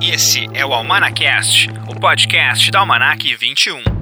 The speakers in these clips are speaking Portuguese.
Esse é o Almanacast, o podcast da Almanac 21.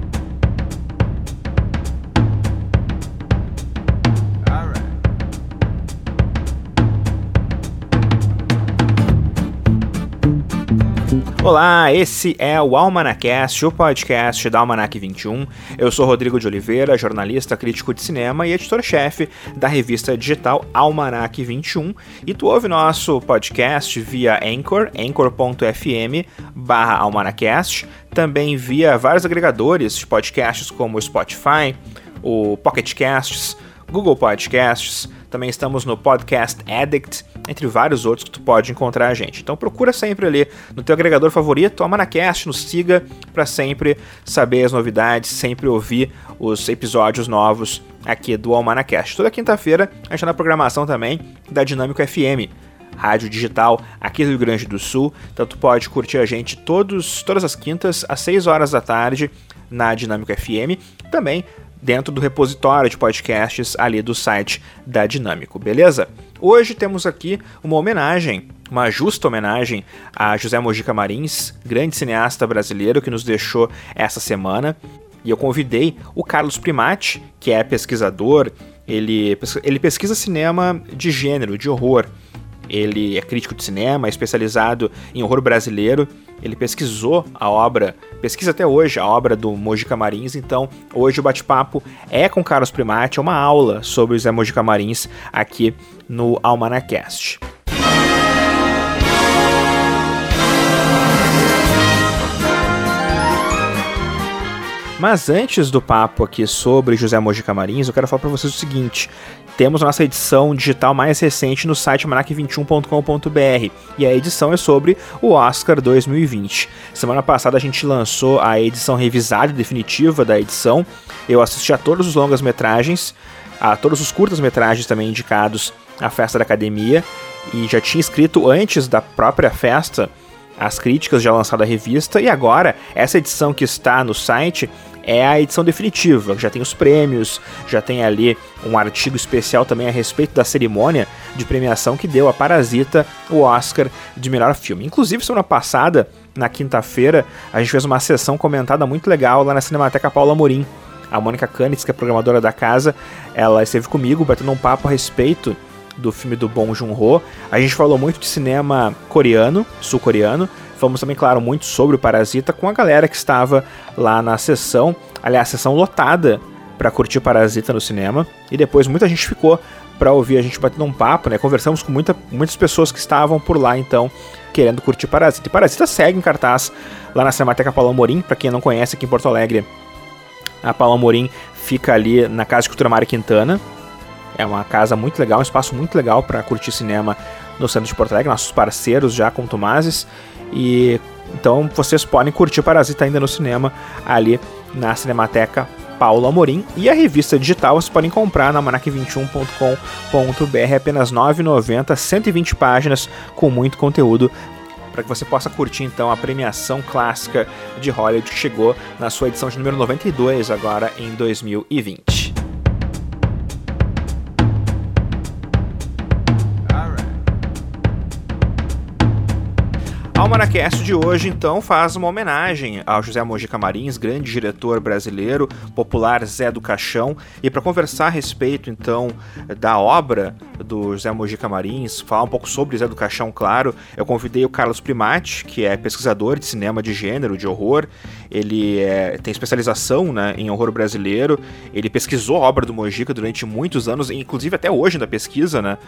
Olá, esse é o Almanacast, o podcast da Almanac 21. Eu sou Rodrigo de Oliveira, jornalista, crítico de cinema e editor-chefe da revista digital Almanac 21. E tu ouve nosso podcast via Anchor, anchor.fm barra almanacast, também via vários agregadores de podcasts como o Spotify, o Pocket Casts, Google Podcasts, também estamos no Podcast Addict, entre vários outros que tu pode encontrar a gente. Então procura sempre ali no teu agregador favorito, Almanacast, nos siga para sempre saber as novidades, sempre ouvir os episódios novos aqui do Almanacast. Toda quinta-feira a gente está na programação também da Dinâmico FM, rádio digital aqui do Rio Grande do Sul. Então tu pode curtir a gente todos, todas as quintas às 6 horas da tarde na Dinâmico FM. Também dentro do repositório de podcasts ali do site da Dinâmico, beleza? Hoje temos aqui uma homenagem, uma justa homenagem a José Mojica Marins, grande cineasta brasileiro que nos deixou essa semana. E eu convidei o Carlos Primati, que é pesquisador, ele, ele pesquisa cinema de gênero, de horror. Ele é crítico de cinema, especializado em horror brasileiro. Ele pesquisou a obra, pesquisa até hoje a obra do Mojica Marins, então hoje o bate-papo é com Carlos Primati, é uma aula sobre o Zé Mojica Marins aqui no Almanacast. Mas antes do papo aqui sobre José Mojica Marins, eu quero falar para vocês o seguinte: temos nossa edição digital mais recente no site manac21.com.br e a edição é sobre o Oscar 2020. Semana passada a gente lançou a edição revisada e definitiva da edição. Eu assisti a todos os longas-metragens, a todos os curtas-metragens também indicados à festa da academia e já tinha escrito antes da própria festa as críticas já lançadas à revista e agora essa edição que está no site é a edição definitiva, já tem os prêmios, já tem ali um artigo especial também a respeito da cerimônia de premiação que deu a Parasita o Oscar de melhor filme. Inclusive, semana passada, na quinta-feira, a gente fez uma sessão comentada muito legal lá na Cinemateca Paula Morim. A Mônica Canitz, que é programadora da casa, ela esteve comigo batendo um papo a respeito do filme do Bong Joon-ho. A gente falou muito de cinema coreano, sul-coreano, Falamos também, claro, muito sobre o Parasita com a galera que estava lá na sessão, aliás, sessão lotada para curtir Parasita no cinema. E depois muita gente ficou para ouvir a gente batendo um papo, né? Conversamos com muita, muitas pessoas que estavam por lá, então, querendo curtir Parasita. E Parasita segue em cartaz lá na Cinemateca Paulo Amorim, para quem não conhece aqui em Porto Alegre. A Paulo Amorim fica ali na Casa de Cultura Mário Quintana. É uma casa muito legal, um espaço muito legal para curtir cinema no centro de Porto Alegre, nossos parceiros já com Tomazes. E então vocês podem curtir Parasita ainda no cinema ali na Cinemateca Paulo Amorim. E a revista digital vocês podem comprar na manac21.com.br, apenas R$ 9,90, 120 páginas com muito conteúdo para que você possa curtir então a premiação clássica de Hollywood que chegou na sua edição de número 92 agora em 2020. A Almanacast de hoje, então, faz uma homenagem ao José Mojica Marins, grande diretor brasileiro, popular Zé do Caixão, e para conversar a respeito, então, da obra do José Mojica Marins, falar um pouco sobre Zé do Caixão, claro, eu convidei o Carlos Primati, que é pesquisador de cinema de gênero, de horror, ele é, tem especialização né, em horror brasileiro, ele pesquisou a obra do Mojica durante muitos anos, inclusive até hoje ainda pesquisa, né,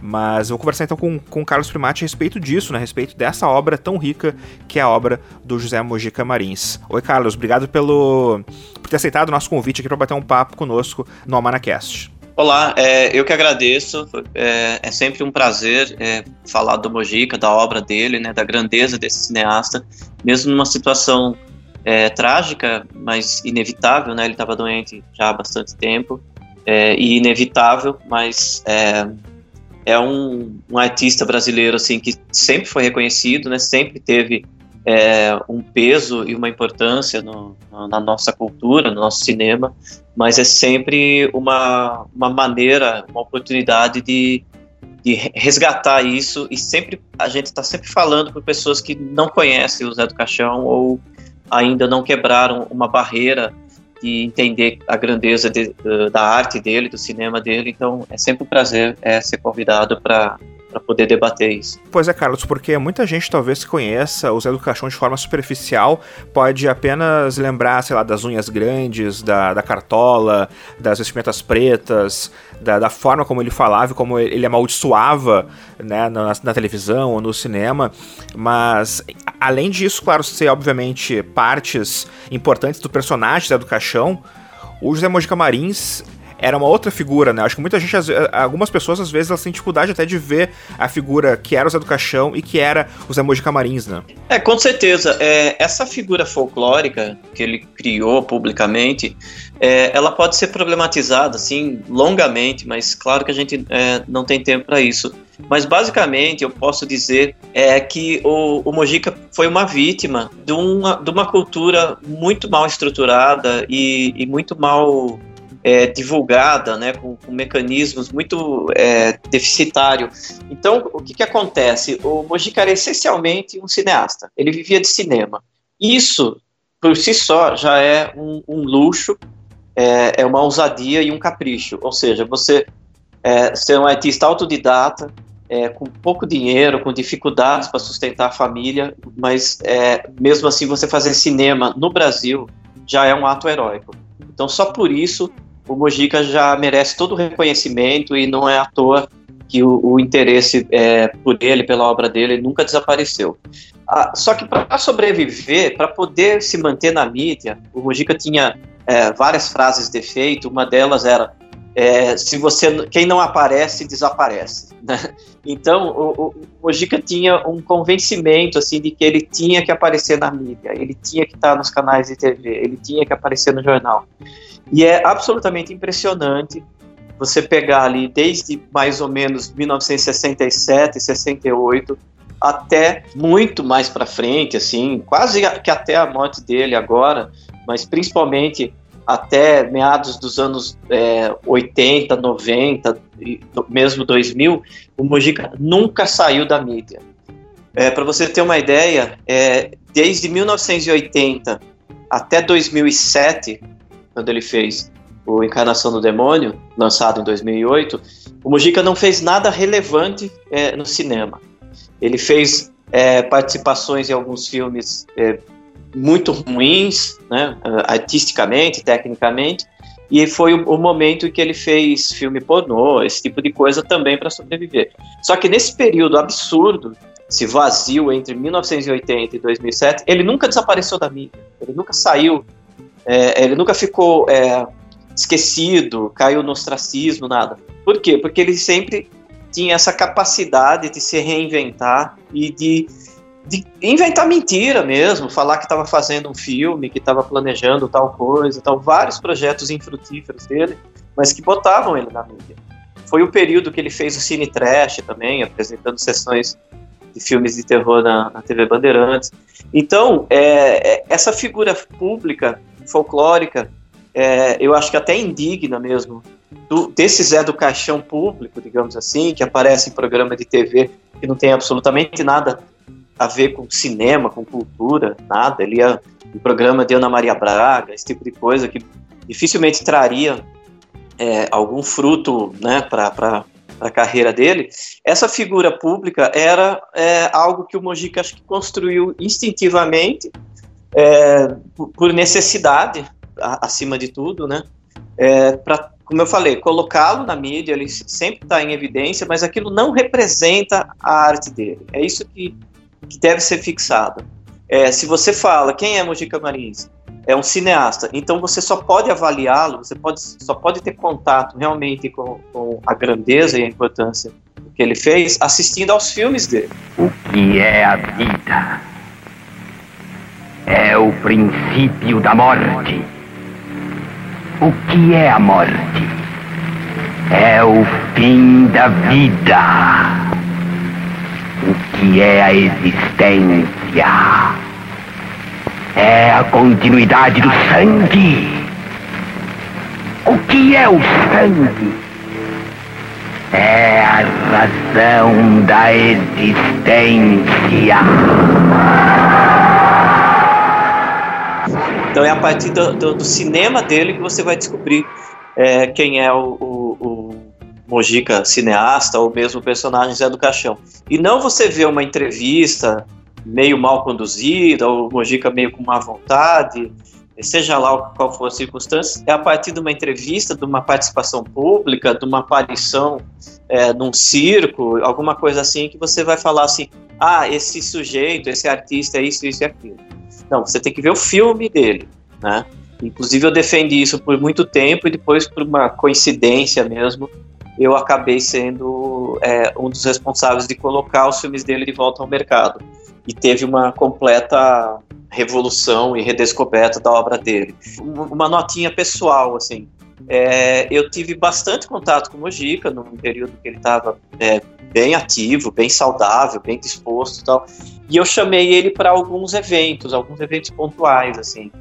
mas eu vou conversar então com, com o Carlos Primati a respeito disso, né, a respeito dessa obra tão rica que é a obra do José Mojica Marins. Oi, Carlos, obrigado pelo por ter aceitado o nosso convite aqui para bater um papo conosco no Almanacast. Olá, é, eu que agradeço. É, é sempre um prazer é, falar do Mojica, da obra dele, né, da grandeza desse cineasta, mesmo numa situação é, trágica, mas inevitável, né? Ele estava doente já há bastante tempo é, e inevitável, mas é, um, um, artista brasileiro assim que sempre foi reconhecido, né? Sempre teve é, um peso e uma importância no, na nossa cultura, no nosso cinema, mas é sempre uma, uma maneira, uma oportunidade de, de resgatar isso e sempre a gente está sempre falando para pessoas que não conhecem o Zé do Caixão ou ainda não quebraram uma barreira de entender a grandeza de, da arte dele, do cinema dele. Então é sempre um prazer é, ser convidado para para poder debater isso. Pois é, Carlos, porque muita gente talvez conheça o Zé do Caixão de forma superficial, pode apenas lembrar, sei lá, das unhas grandes, da, da cartola, das vestimentas pretas, da, da forma como ele falava e como ele amaldiçoava né, na, na televisão ou no cinema, mas além disso, claro, ser obviamente partes importantes do personagem Zé do Caixão, o José Mojica Marins era uma outra figura, né? Acho que muita gente, algumas pessoas às vezes elas têm dificuldade até de ver a figura que era o Zé do Caixão e que era o Zé Camarins, né? É, com certeza. É, essa figura folclórica que ele criou publicamente, é, ela pode ser problematizada, assim, longamente, mas claro que a gente é, não tem tempo para isso. Mas basicamente eu posso dizer é que o, o Mojica foi uma vítima de uma, de uma cultura muito mal estruturada e, e muito mal é, divulgada, né, com, com mecanismos muito é, deficitários. Então, o que, que acontece? O Mojica era essencialmente um cineasta. Ele vivia de cinema. Isso, por si só, já é um, um luxo, é, é, uma ousadia e um capricho. Ou seja, você é, ser um artista autodidata, é, com pouco dinheiro, com dificuldades para sustentar a família, mas é, mesmo assim você fazer cinema no Brasil já é um ato heróico. Então, só por isso o Mojica já merece todo o reconhecimento e não é à toa que o, o interesse é, por ele, pela obra dele, nunca desapareceu. Ah, só que para sobreviver, para poder se manter na mídia, o Mojica tinha é, várias frases de efeito. Uma delas era: é, se você, quem não aparece, desaparece. Né? Então, o, o tinha um convencimento assim de que ele tinha que aparecer na mídia, ele tinha que estar nos canais de TV, ele tinha que aparecer no jornal. E é absolutamente impressionante você pegar ali desde mais ou menos 1967, 68 até muito mais para frente, assim, quase que até a morte dele agora, mas principalmente até meados dos anos é, 80, 90, mesmo 2000, o Mojica nunca saiu da mídia. É, para você ter uma ideia, é, desde 1980 até 2007, quando ele fez o Encarnação do Demônio, lançado em 2008, o Mujica não fez nada relevante é, no cinema. Ele fez é, participações em alguns filmes é, muito ruins, né, artisticamente, tecnicamente, e foi o, momento em que ele fez filme pornô, esse tipo de coisa também para sobreviver. Só que nesse período absurdo, esse vazio entre 1980 e 2007, ele nunca desapareceu da mídia, ele nunca saiu é, ele nunca ficou é, esquecido, caiu no ostracismo, nada. Por quê? Porque ele sempre tinha essa capacidade de se reinventar e de, de inventar mentira mesmo, falar que estava fazendo um filme, que estava planejando tal coisa, tal, vários projetos infrutíferos dele, mas que botavam ele na mídia. Foi o período que ele fez o Cine Trash também, apresentando sessões de filmes de terror na, na TV Bandeirantes. Então, é, é, essa figura pública folclórica, é, eu acho que até indigna mesmo, do, desse Zé do Caixão público, digamos assim, que aparece em programa de TV que não tem absolutamente nada a ver com cinema, com cultura, nada. Ele ia em programa de Ana Maria Braga, esse tipo de coisa que dificilmente traria é, algum fruto né, para a carreira dele. Essa figura pública era é, algo que o Mojica acho que construiu instintivamente é, por necessidade, acima de tudo, né? É, para, como eu falei, colocá-lo na mídia, ele sempre está em evidência, mas aquilo não representa a arte dele. É isso que, que deve ser fixado. É, se você fala quem é Mojica Marins, é um cineasta, então você só pode avaliá-lo, você pode, só pode ter contato realmente com, com a grandeza e a importância que ele fez assistindo aos filmes dele. O que é a vida? é o princípio da morte. O que é a morte? É o fim da vida. O que é a existência? É a continuidade do sangue. O que é o sangue? é a razão da existência. Então é a partir do, do, do cinema dele que você vai descobrir é, quem é o, o, o Mojica cineasta ou mesmo o personagem Zé do Caixão. E não você vê uma entrevista meio mal conduzida ou Mojica meio com má vontade, seja lá qual for a circunstância, é a partir de uma entrevista, de uma participação pública, de uma aparição é, num circo, alguma coisa assim, que você vai falar assim: ah, esse sujeito, esse artista é isso, isso e aquilo. Não, você tem que ver o filme dele, né? Inclusive eu defendi isso por muito tempo e depois por uma coincidência mesmo eu acabei sendo é, um dos responsáveis de colocar os filmes dele de volta ao mercado e teve uma completa revolução e redescoberta da obra dele. Uma notinha pessoal, assim. É, eu tive bastante contato com o Mojica num período que ele estava é, bem ativo, bem saudável, bem disposto e tal. E eu chamei ele para alguns eventos, alguns eventos pontuais, assim.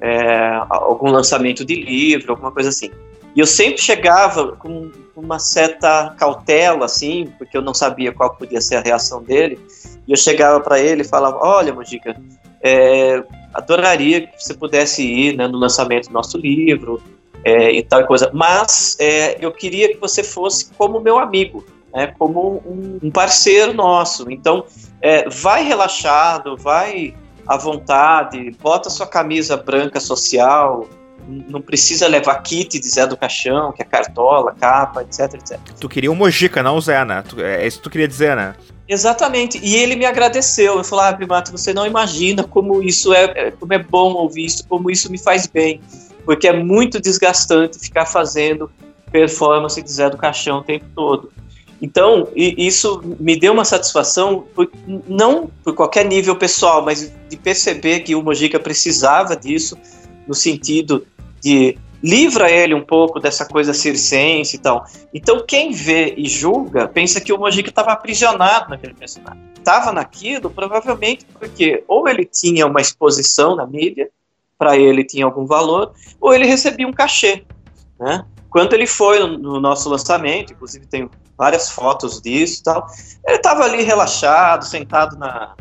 É, algum lançamento de livro, alguma coisa assim. E eu sempre chegava com uma certa cautela, assim, porque eu não sabia qual podia ser a reação dele. E eu chegava para ele e falava: Olha, Mojica, é, adoraria que você pudesse ir né, no lançamento do nosso livro é, e tal coisa, mas é, eu queria que você fosse como meu amigo, né, como um, um parceiro nosso. Então, é, vai relaxado, vai à vontade, bota sua camisa branca social, não precisa levar kit de Zé do Caixão, que é cartola, capa, etc, etc. Tu queria um Mojica, não o Zé, né? É isso que tu queria dizer, né? Exatamente. E ele me agradeceu. Eu falei, ah, Primato, você não imagina como isso é, é, como é bom ouvir isso, como isso me faz bem. Porque é muito desgastante ficar fazendo performance de Zé do Caixão o tempo todo. Então, isso me deu uma satisfação, por, não por qualquer nível pessoal, mas de perceber que o Mojica precisava disso, no sentido de livra ele um pouco dessa coisa circense e tal. Então, quem vê e julga pensa que o Mojica estava aprisionado naquele personagem. Estava naquilo, provavelmente porque ou ele tinha uma exposição na mídia, para ele tinha algum valor, ou ele recebia um cachê. Né? Quando ele foi no, no nosso lançamento, inclusive tem várias fotos disso e tal, ele estava ali relaxado, sentado na,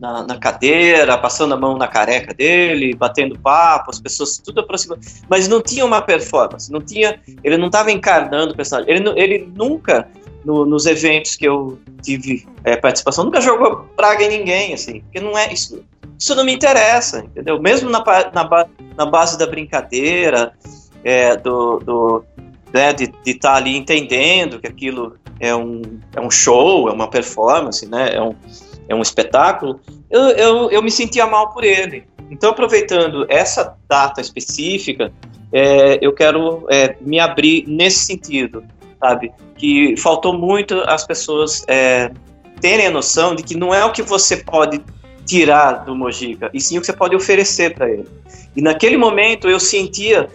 na, na, cadeira, passando a mão na careca dele, batendo papo, as pessoas tudo aproximando. Mas não tinha uma performance, não tinha. Ele não estava encarnando o personagem. Ele, ele nunca, no, nos eventos que eu tive é, participação, nunca jogou praga em ninguém, assim, porque não é isso. Isso não me interessa, entendeu? Mesmo na, na, na base da brincadeira, é, do, do né, de estar tá ali entendendo que aquilo é um, é um show, é uma performance, né? É um, é um espetáculo, eu, eu, eu me sentia mal por ele. Então, aproveitando essa data específica, é, eu quero é, me abrir nesse sentido, sabe? Que faltou muito as pessoas é, terem a noção de que não é o que você pode tirar do Mojica, e sim o que você pode oferecer para ele. E naquele momento eu sentia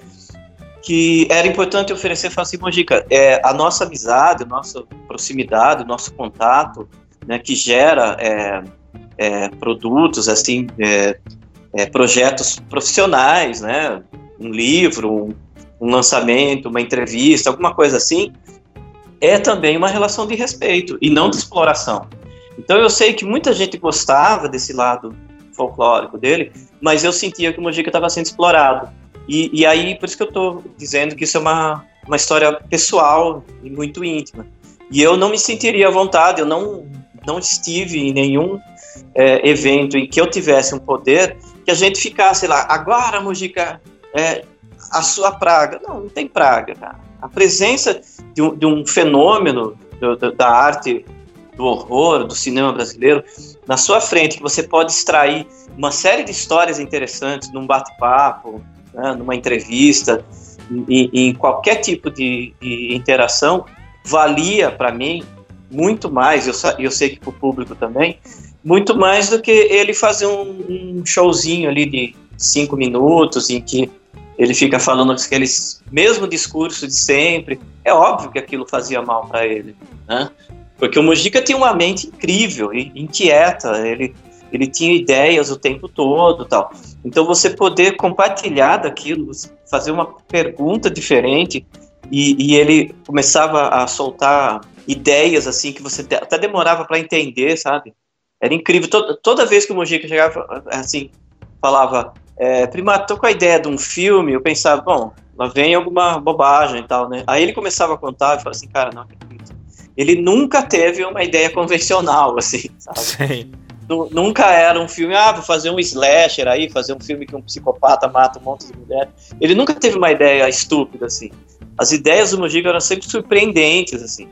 que era importante oferecer, falar assim, Mojica, é, a nossa amizade, a nossa proximidade, o nosso contato, né, que gera é, é, produtos, assim, é, é, projetos profissionais, né, um livro, um, um lançamento, uma entrevista, alguma coisa assim, é também uma relação de respeito e não de exploração. Então eu sei que muita gente gostava desse lado folclórico dele, mas eu sentia que o Mojica estava sendo explorado. E, e, aí, por isso que eu estou dizendo que isso é uma, uma história pessoal e muito íntima. E eu não me sentiria à vontade, eu não não estive em nenhum é, evento em que eu tivesse um poder que a gente ficasse lá, agora, Mujica, é, a sua praga. Não, não tem praga, cara. A presença de um, de um fenômeno do, do, da arte, do horror, do cinema brasileiro, na sua frente, que você pode extrair uma série de histórias interessantes num bate-papo, né, numa entrevista, em, em qualquer tipo de, de interação, valia para mim muito mais, eu, eu sei que para o público também, muito mais do que ele fazer um, um, showzinho ali de cinco minutos em que ele fica falando aqueles mesmo discurso de sempre. É óbvio que aquilo fazia mal para ele, né? Porque o Mujica tinha uma mente incrível e inquieta, ele, ele tinha ideias o tempo todo tal. Então você poder compartilhar daquilo, fazer uma pergunta diferente, e, e ele começava a soltar ideias assim que você até demorava para entender, sabe? Era incrível. Toda, toda vez que o Mojica chegava, assim, falava, é, Primato, tô com a ideia de um filme, eu pensava, bom, lá vem alguma bobagem e tal, né? Aí ele começava a contar e falava assim, cara, não acredito. Ele nunca teve uma ideia convencional, assim, sabe? Sim. Nunca era um filme, ah, vou fazer um slasher aí, fazer um filme que um psicopata mata um monte de mulher. Ele nunca teve uma ideia estúpida, assim. As ideias do Mojica eram sempre surpreendentes, assim.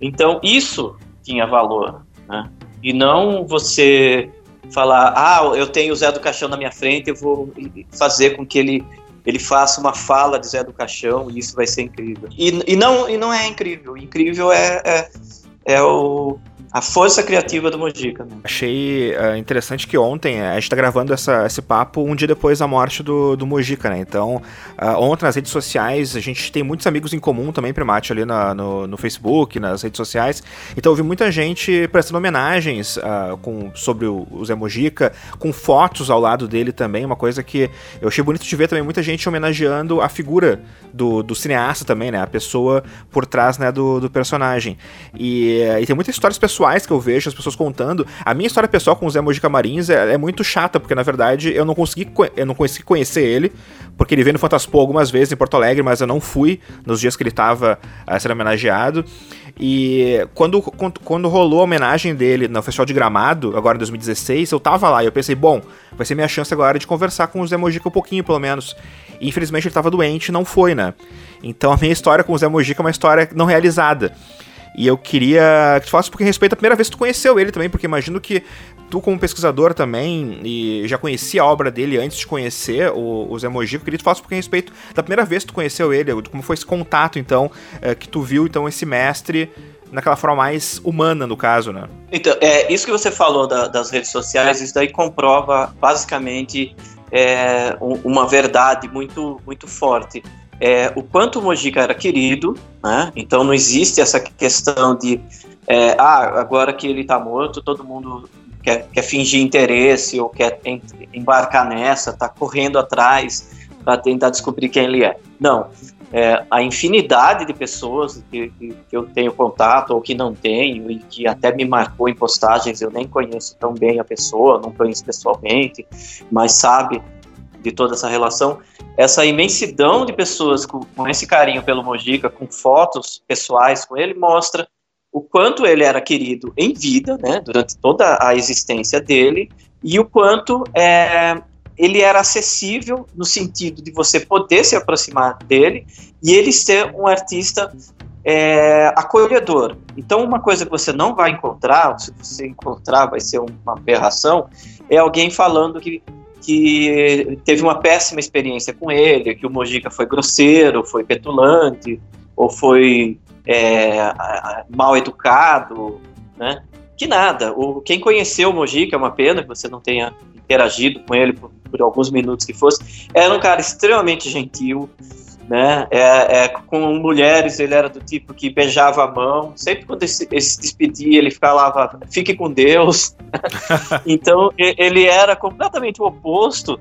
Então, isso tinha valor, né? E não você falar, ah, eu tenho o Zé do Caixão na minha frente, eu vou fazer com que ele ele faça uma fala de Zé do Caixão e isso vai ser incrível. E, e, não, e não é incrível. Incrível é, é, é o, a força criativa do Mojica. Né? Achei uh, interessante que ontem, a gente tá gravando essa, esse papo um dia depois da morte do, do Mojica, né? Então, uh, ontem nas redes sociais, a gente tem muitos amigos em comum também, Primate, ali na, no, no Facebook, nas redes sociais. Então, eu vi muita gente prestando homenagens uh, com, sobre o, o Zé Mojica, com fotos ao lado dele também, uma coisa que eu achei bonito de ver também, muita gente homenageando a figura do, do cineasta também, né? A pessoa por trás né, do, do personagem. E, e tem muitas histórias pessoais pessoais que eu vejo as pessoas contando. A minha história pessoal com o Zé Mojica Marins é, é, muito chata, porque na verdade eu não consegui, eu não consegui conhecer ele, porque ele veio no Fantaspo algumas vezes em Porto Alegre, mas eu não fui nos dias que ele estava uh, sendo homenageado. E quando, quando, quando, rolou a homenagem dele no Festival de Gramado, agora em 2016, eu tava lá e eu pensei, bom, vai ser minha chance agora de conversar com o Zé Mojica um pouquinho, pelo menos. E infelizmente ele tava doente não foi, né? Então a minha história com o Zé Mojica é uma história não realizada. E eu queria que tu falasse porque respeito a primeira vez que tu conheceu ele também, porque imagino que tu, como pesquisador também, e já conhecia a obra dele antes de conhecer o, o Zé Mojica, eu queria que tu falasse porque respeito da primeira vez que tu conheceu ele, como foi esse contato, então, é, que tu viu, então, esse mestre naquela forma mais humana, no caso, né? Então, é, isso que você falou da, das redes sociais, isso daí comprova, basicamente, é, uma verdade muito, muito forte é, o quanto o Mojica era querido, né? Então não existe essa questão de é, ah, agora que ele está morto, todo mundo quer, quer fingir interesse ou quer embarcar nessa, tá correndo atrás para tentar descobrir quem ele é. Não. É, a infinidade de pessoas que, que, eu tenho contato ou que não tenho e que até me marcou em postagens, eu nem conheço tão bem a pessoa, não conheço pessoalmente, mas sabe de toda essa relação, essa imensidão de pessoas com, com esse carinho pelo Mojica, com fotos pessoais com ele, mostra o quanto ele era querido em vida, né, durante toda a existência dele, e o quanto é, ele era acessível no sentido de você poder se aproximar dele e ele ser um artista é, acolhedor. Então, uma coisa que você não vai encontrar, se você encontrar vai ser uma aberração, é alguém falando que que teve uma péssima experiência com ele, que o Mojica foi grosseiro, foi petulante, ou foi é, mal educado, né? Que nada. O, quem conheceu o Mojica, é uma pena que você não tenha interagido com ele por, por alguns minutos que fosse, era um cara extremamente gentil, né? É, é, com mulheres ele era do tipo que beijava a mão. Sempre quando ele se, ele se despedia, ele falava "Fique com Deus". então ele era completamente o oposto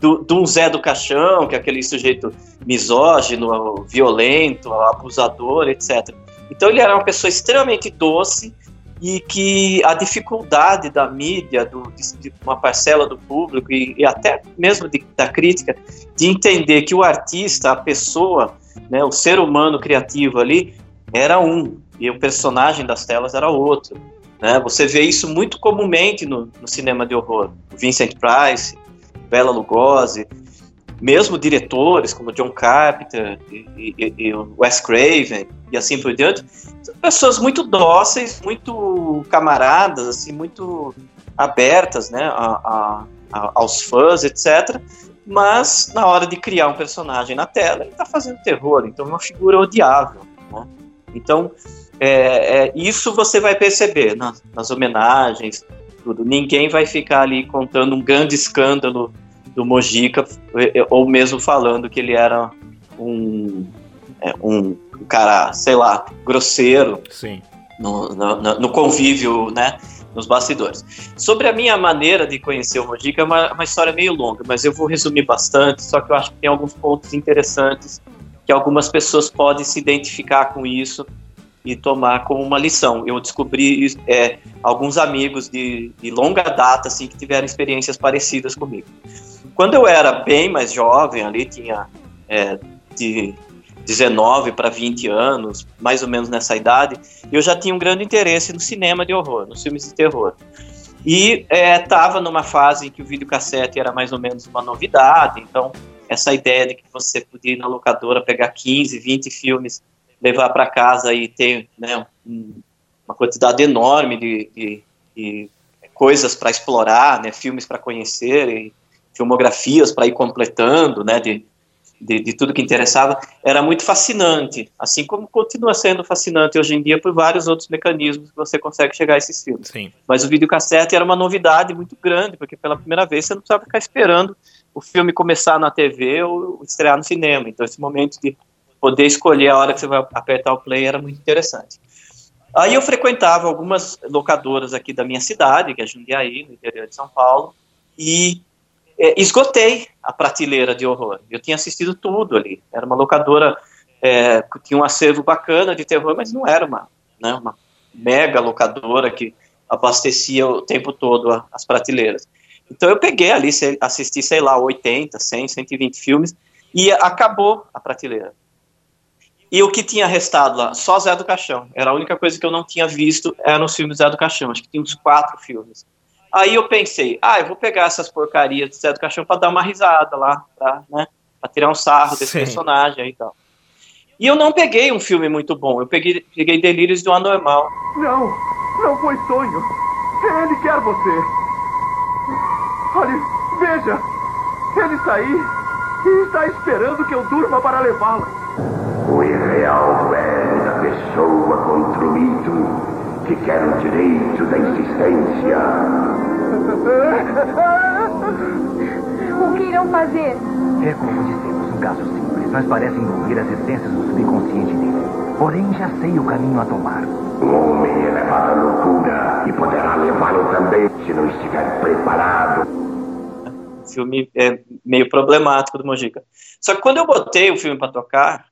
do, do Zé do Caixão, que é aquele sujeito misógino, violento, abusador, etc. Então ele era uma pessoa extremamente doce e que a dificuldade da mídia, do, de uma parcela do público e, e até mesmo de, da crítica, de entender que o artista, a pessoa, né, o ser humano criativo ali, era um e o personagem das telas era outro. Né? Você vê isso muito comumente no, no cinema de horror. Vincent Price, Bela Lugosi, mesmo diretores como John Carpenter e, e, e Wes Craven e assim por diante, são pessoas muito dóceis, muito camaradas, assim, muito abertas, né, a, a, aos fãs, etc. Mas na hora de criar um personagem na tela, ele está fazendo terror, então é uma figura odiável. Né? Então é, é, isso você vai perceber nas, nas homenagens, tudo. Ninguém vai ficar ali contando um grande escândalo do Mojica, é, ou mesmo falando que ele era um, é, um cara, sei lá, grosseiro Sim. No, no, no, convívio, né, nos bastidores. Sobre a minha maneira de conhecer o Mojica, é uma, uma história meio longa, mas eu vou resumir bastante, só que eu acho que tem alguns pontos interessantes que algumas pessoas podem se identificar com isso e tomar como uma lição. Eu descobri é, alguns amigos de, de, longa data assim que tiveram experiências parecidas comigo. Quando eu era bem mais jovem, ali tinha é, de 19 para 20 anos, mais ou menos nessa idade, eu já tinha um grande interesse no cinema de horror, nos filmes de terror. E estava é, numa fase em que o videocassete era mais ou menos uma novidade, então essa ideia de que você podia ir na locadora, pegar 15, 20 filmes, levar para casa e ter né, um, uma quantidade enorme de, de, de coisas para explorar, né, filmes para conhecer, e filmografias para ir completando, né, de, de, de, tudo que interessava, era muito fascinante, assim como continua sendo fascinante hoje em dia por vários outros mecanismos que você consegue chegar a esses filmes. Sim. Mas o videocassete era uma novidade muito grande, porque pela primeira vez você não precisava ficar esperando o filme começar na TV ou estrear no cinema. Então esse momento de poder escolher a hora que você vai apertar o play era muito interessante. Aí eu frequentava algumas locadoras aqui da minha cidade, que é Jundiaí, no interior de São Paulo, e é, esgotei a prateleira de horror. Eu tinha assistido tudo ali. Era uma locadora é, que tinha um acervo bacana de terror, mas não era uma, né, uma mega locadora que abastecia o tempo todo as prateleiras. Então eu peguei ali, assisti, sei lá, 80, 100, 120 filmes e acabou a prateleira. E o que tinha restado lá? Só Zé do Caixão. Era a única coisa que eu não tinha visto, era nos filmes Zé do Caixão. Acho que tinha uns quatro filmes. Aí eu pensei, ah, eu vou pegar essas porcarias de Zé do Caixão para dar uma risada lá, pra, né, pra tirar um sarro desse Sim. personagem aí e tal. E eu não peguei um filme muito bom, eu peguei, peguei Delírios do Anormal. Não, não foi sonho. Ele quer você. Olhe, veja, ele está aí e está esperando que eu durma para levá-la. O irreal é da pessoa construído que quer o direito da existência. O que irão fazer? É como dissemos, um caso simples, mas parece envolver as essências do subconsciente dele. Porém, já sei o caminho a tomar. O homem é levado à loucura e poderá levá-lo também se não estiver preparado. O filme é meio problemático do Mojica. Só que quando eu botei o filme para tocar,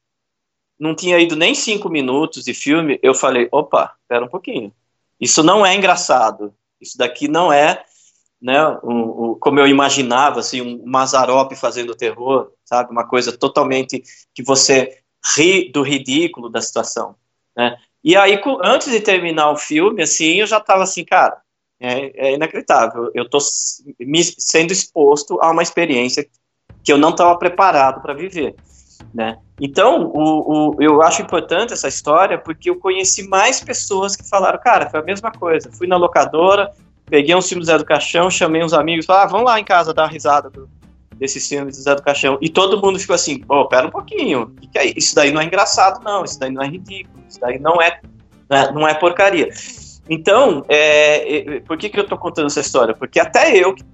não tinha ido nem cinco minutos de filme, eu falei, opa, espera um pouquinho. Isso não é engraçado. Isso daqui não é, né, um, como eu imaginava, assim, um Mazarop fazendo terror, sabe? Uma coisa totalmente que você ri do ridículo da situação, né? E aí, antes de terminar o filme, assim, eu já estava assim, cara, é, é inacreditável. Eu estou me sendo exposto a uma experiência que eu não estava preparado para viver. Né? Então, o, o, eu acho importante essa história porque eu conheci mais pessoas que falaram, cara, foi a mesma coisa. Fui na locadora, peguei um filme do Zé do Caixão, chamei uns amigos, ah, vamos lá em casa dar uma risada do, desses filmes do Zé do Caixão. E todo mundo ficou assim, pô, pera um pouquinho, que que é? isso daí não é engraçado, não, isso daí não é ridículo, isso daí não é, né, não é porcaria. Então, é, por que, que eu estou contando essa história? Porque até eu, que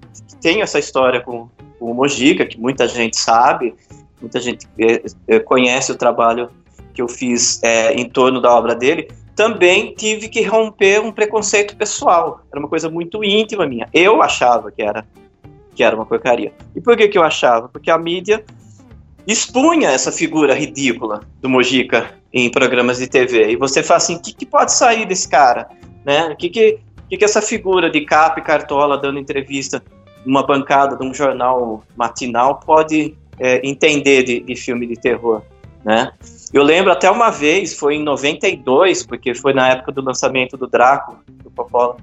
tenho essa história com, com o Mojica, que muita gente sabe, muita gente é, é, conhece o trabalho que eu fiz é, em torno da obra dele, também tive que romper um preconceito pessoal. Era uma coisa muito íntima minha. Eu achava que era que era uma porcaria. E por que, que eu achava? Porque a mídia expunha essa figura ridícula do Mojica em programas de TV. E você fala assim, o que, que pode sair desse cara? Né? O que, que, que, que essa figura de capa e cartola dando entrevista numa bancada de um jornal matinal pode é, entender de, de, filme de terror, né? Eu lembro até uma vez, foi em 92, porque foi na época do lançamento do Draco, do Coppola,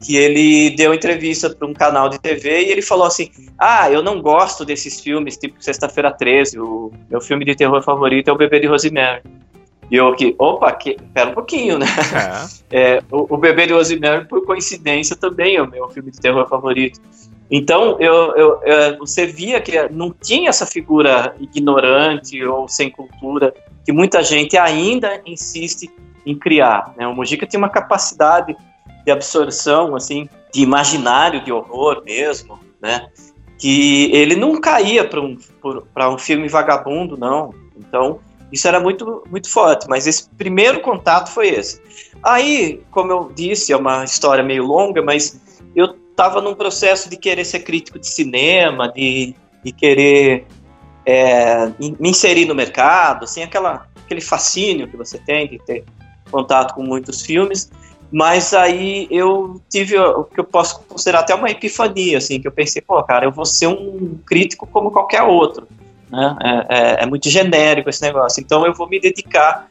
que ele deu entrevista para um canal de TV e ele falou assim: Ah, eu não gosto desses filmes tipo Sexta-feira 13, o meu filme de terror favorito é O Bebê de Rosemary. E eu aqui, opa, que, pera um pouquinho, né? É. É, o, o Bebê de Rosemary, por coincidência, também é o meu filme de terror favorito. Então, eu, eu, eu, você via que não tinha essa figura ignorante ou sem cultura que muita gente ainda insiste em criar. Né? O Mujica tinha uma capacidade de absorção, assim, de imaginário de horror mesmo, né? que ele não caía para um, um filme vagabundo, não. Então, isso era muito, muito forte, mas esse primeiro contato foi esse. Aí, como eu disse, é uma história meio longa, mas eu estava num processo de querer ser crítico de cinema, de, de querer é, me inserir no mercado, assim, aquela, aquele fascínio que você tem de ter contato com muitos filmes, mas aí eu tive o que eu posso considerar até uma epifania, assim, que eu pensei, pô, cara, eu vou ser um crítico como qualquer outro, né? É, é, é muito genérico esse negócio, então eu vou me dedicar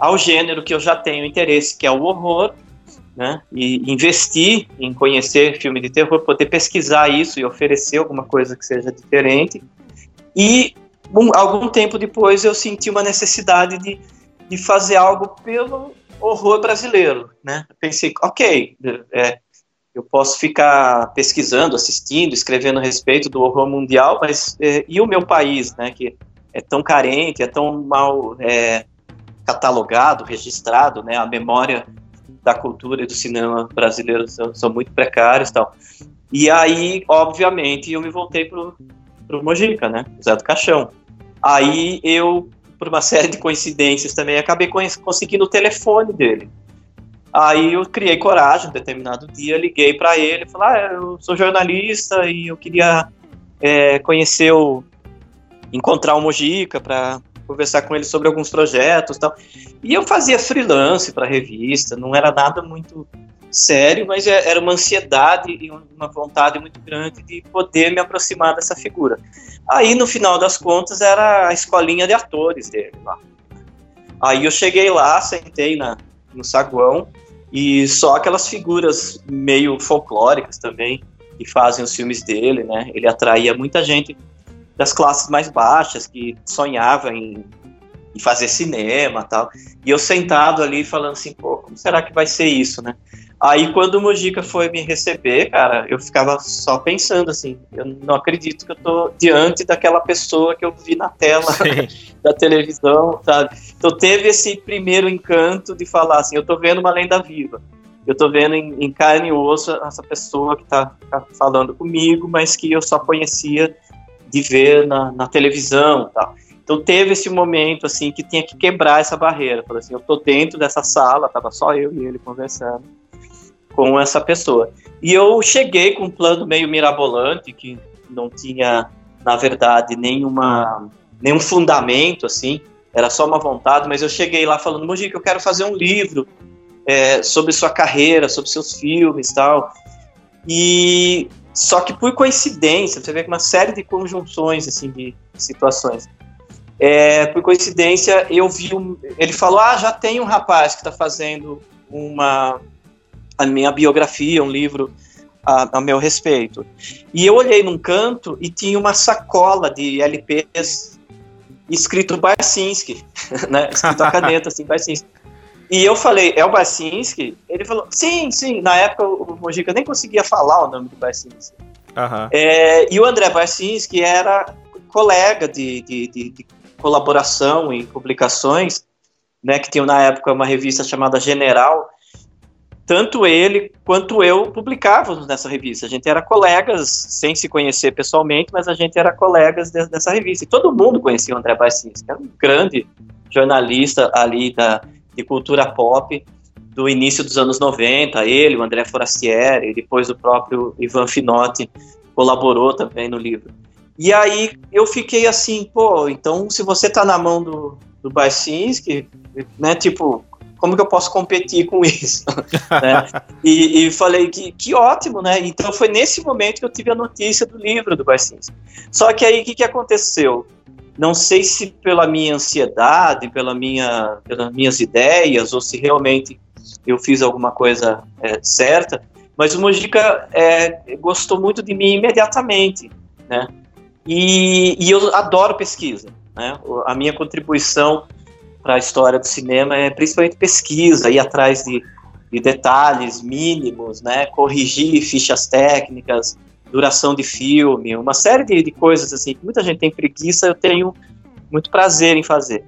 ao gênero que eu já tenho interesse, que é o horror, né? E investir em conhecer filme de terror, poder pesquisar isso e oferecer alguma coisa que seja diferente. E um, algum tempo depois eu senti uma necessidade de, de fazer algo pelo horror brasileiro, né? pensei, ok, é, eu posso ficar pesquisando, assistindo, escrevendo a respeito do horror mundial, mas é, e o meu país, né? Que é tão carente, é tão mal é, catalogado, registrado, né? A memória da cultura e do cinema brasileiro são, são muito precários, tal. E aí, obviamente, eu me voltei pro pro Mojica, né? Zé do Caixão. Aí eu por uma série de coincidências também, acabei conseguindo o telefone dele. Aí eu criei coragem, um determinado dia, liguei para ele, falei, ah, eu sou jornalista e eu queria é, conhecer o... encontrar o Mojica para conversar com ele sobre alguns projetos tal. E eu fazia freelance para revista, não era nada muito sério, mas é, era uma ansiedade e uma vontade muito grande de poder me aproximar dessa figura. Aí, no final das contas, era a escolinha de atores dele lá. Aí eu cheguei lá, sentei na, no saguão, e só aquelas figuras meio folclóricas também, que fazem os filmes dele, né? Ele atraía muita gente das classes mais baixas, que sonhava em, em fazer cinema tal. E eu sentado ali falando assim, pô, como será que vai ser isso, né? Aí quando o Mojica foi me receber, cara, eu ficava só pensando assim, eu não acredito que eu tô diante daquela pessoa que eu vi na tela da televisão, sabe? Então teve esse primeiro encanto de falar assim, eu tô vendo uma lenda viva. Eu tô vendo em, em carne e osso essa pessoa que tá, tá, falando comigo, mas que eu só conhecia de ver na, na televisão, tal. Então teve esse momento assim que tinha que quebrar essa barreira. Falei assim, eu tô dentro dessa sala, tava só eu e ele conversando com essa pessoa. E eu cheguei com um plano meio mirabolante, que não tinha, na verdade, nenhuma, nenhum fundamento, assim, era só uma vontade, mas eu cheguei lá falando, Mojica, eu quero fazer um livro é, sobre sua carreira, sobre seus filmes tal. E só que por coincidência, você vê que uma série de conjunções, assim, de situações. É, por coincidência, eu vi um, ele falou, ah, já tem um rapaz que está fazendo uma a minha biografia, um livro a, a, meu respeito. E eu olhei num canto e tinha uma sacola de LPs escrito Barcinski, né? Escrito a caneta, assim, Barcinski. E eu falei, é o Barcinski? Ele falou, sim, sim. Na época o Mojica nem conseguia falar o nome do Barcinski. Uhum. É, e o André Barcinski era colega de, de, de, de colaboração em publicações, né, que tinha na época uma revista chamada General, tanto ele quanto eu publicávamos nessa revista. A gente era colegas, sem se conhecer pessoalmente, mas a gente era colegas de, dessa revista. E todo mundo conhecia o André Barcinski, que era um grande jornalista ali da, de cultura pop do início dos anos 90. Ele, o André Forastieri, depois o próprio Ivan Finotti colaborou também no livro. E aí eu fiquei assim, pô, então se você tá na mão do, do Barcinski, né, tipo, como que eu posso competir com isso? né? e, e, falei que, que ótimo, né? Então foi nesse momento que eu tive a notícia do livro do Barcinski. Só que aí o que, que aconteceu? Não sei se pela minha ansiedade, pela minha, pelas minhas ideias, ou se realmente eu fiz alguma coisa é, certa, mas o Mojica é, gostou muito de mim imediatamente, né? E, e eu adoro pesquisa, né? A minha contribuição para a história do cinema é principalmente pesquisa, ir atrás de, de detalhes mínimos, né, corrigir fichas técnicas, duração de filme, uma série de, de coisas assim que muita gente tem preguiça, eu tenho muito prazer em fazer.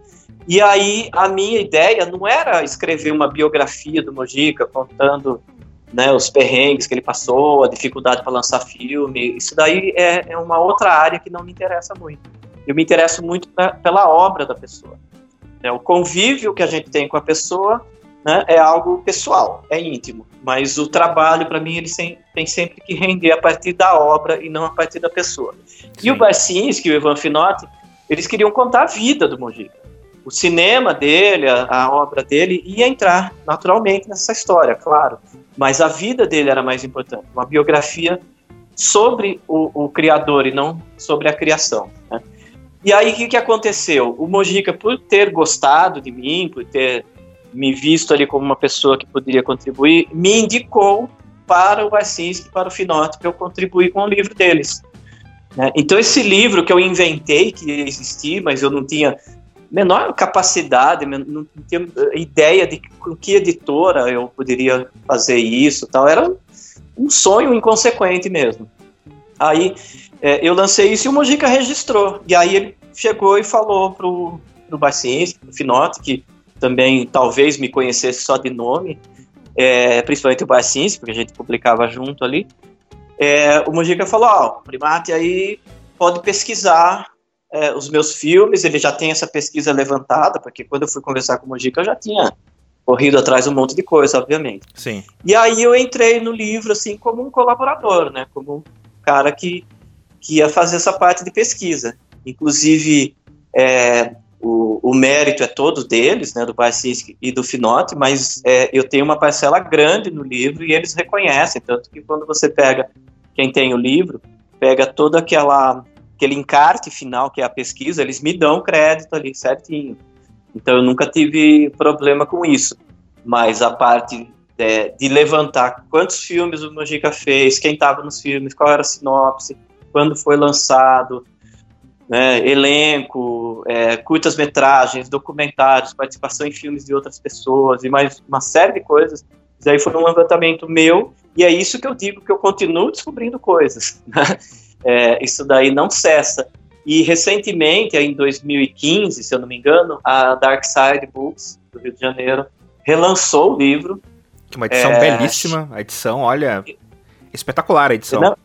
E aí a minha ideia não era escrever uma biografia do Mojica contando né, os perrengues que ele passou, a dificuldade para lançar filme. Isso daí é, é, uma outra área que não me interessa muito. Eu me interesso muito pra, pela obra da pessoa. É, o convívio que a gente tem com a pessoa né, é algo pessoal, é íntimo. Mas o trabalho, para mim, ele tem sempre que render a partir da obra e não a partir da pessoa. Sim. E o Barcinski, o Ivan Finotti, eles queriam contar a vida do Mojica. O cinema dele, a, a, obra dele, ia entrar naturalmente nessa história, claro. Mas a vida dele era mais importante. Uma biografia sobre o, o criador e não sobre a criação. Né? E aí, o que, que aconteceu? O Mojica, por ter gostado de mim, por ter me visto ali como uma pessoa que poderia contribuir, me indicou para o Barcinski, para o Finote, para eu contribuir com o livro deles. Né? Então, esse livro que eu inventei, que existia, mas eu não tinha menor capacidade, não tinha ideia de com que editora eu poderia fazer isso tal, era um sonho inconsequente mesmo. Aí é, eu lancei isso e o Mojica registrou, e aí ele chegou e falou pro, pro Barcinski, pro Finote, que também talvez me conhecesse só de nome, é, principalmente o Barcinski, porque a gente publicava junto ali, é, o Mojica falou, ó, oh, o Primate aí pode pesquisar é, os meus filmes, ele já tem essa pesquisa levantada, porque quando eu fui conversar com o Mojica eu já tinha corrido atrás de um monte de coisa, obviamente. Sim. E aí eu entrei no livro, assim, como um colaborador, né, como um cara que, que ia fazer essa parte de pesquisa. Inclusive, é, o, o, mérito é todo deles, né, do Barcinski e do Finotti, mas é, eu tenho uma parcela grande no livro e eles reconhecem, tanto que quando você pega quem tem o livro, pega todo aquela, aquele encarte final, que é a pesquisa, eles me dão crédito ali certinho. Então eu nunca tive problema com isso. Mas a parte de, de levantar quantos filmes o Mojica fez, quem estava nos filmes, qual era a sinopse, quando foi lançado, né, elenco, é, curtas-metragens, documentários, participação em filmes de outras pessoas e mais uma série de coisas. Isso aí foi um levantamento meu e é isso que eu digo que eu continuo descobrindo coisas. Né? É, isso daí não cessa. E recentemente, em 2015, se eu não me engano, a Dark Side Books do Rio de Janeiro relançou o livro. Que uma edição é... belíssima, a edição, olha, espetacular a edição. Não,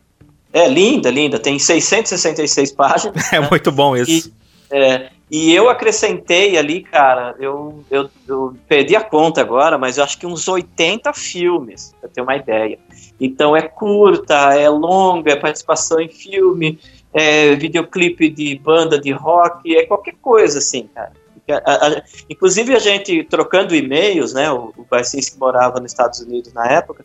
é linda, linda. Tem 666 páginas. É né? muito bom isso. E, é, e eu acrescentei ali, cara, eu, eu, eu, perdi a conta agora, mas eu acho que uns 80 filmes, pra ter uma ideia. Então é curta, é longa, é participação em filme, é videoclipe de banda de rock, é qualquer coisa assim, cara. A, a, inclusive a gente trocando e-mails, né? O, o Barcinski morava nos Estados Unidos na época,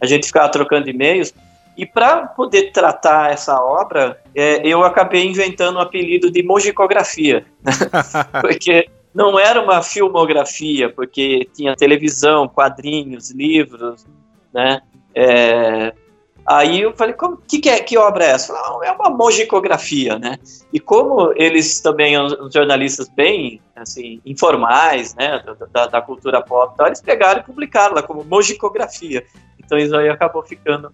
a gente ficava trocando e-mails e para poder tratar essa obra, é, eu acabei inventando o apelido de mojicografia, porque não era uma filmografia, porque tinha televisão, quadrinhos, livros, né? É, aí eu falei, como, que, que, é, que obra é essa? Falei, é uma mojicografia, né? E como eles também são jornalistas bem, assim, informais, né, da, da cultura pop, então eles pegaram e publicaram lá como mojicografia. Então isso aí acabou ficando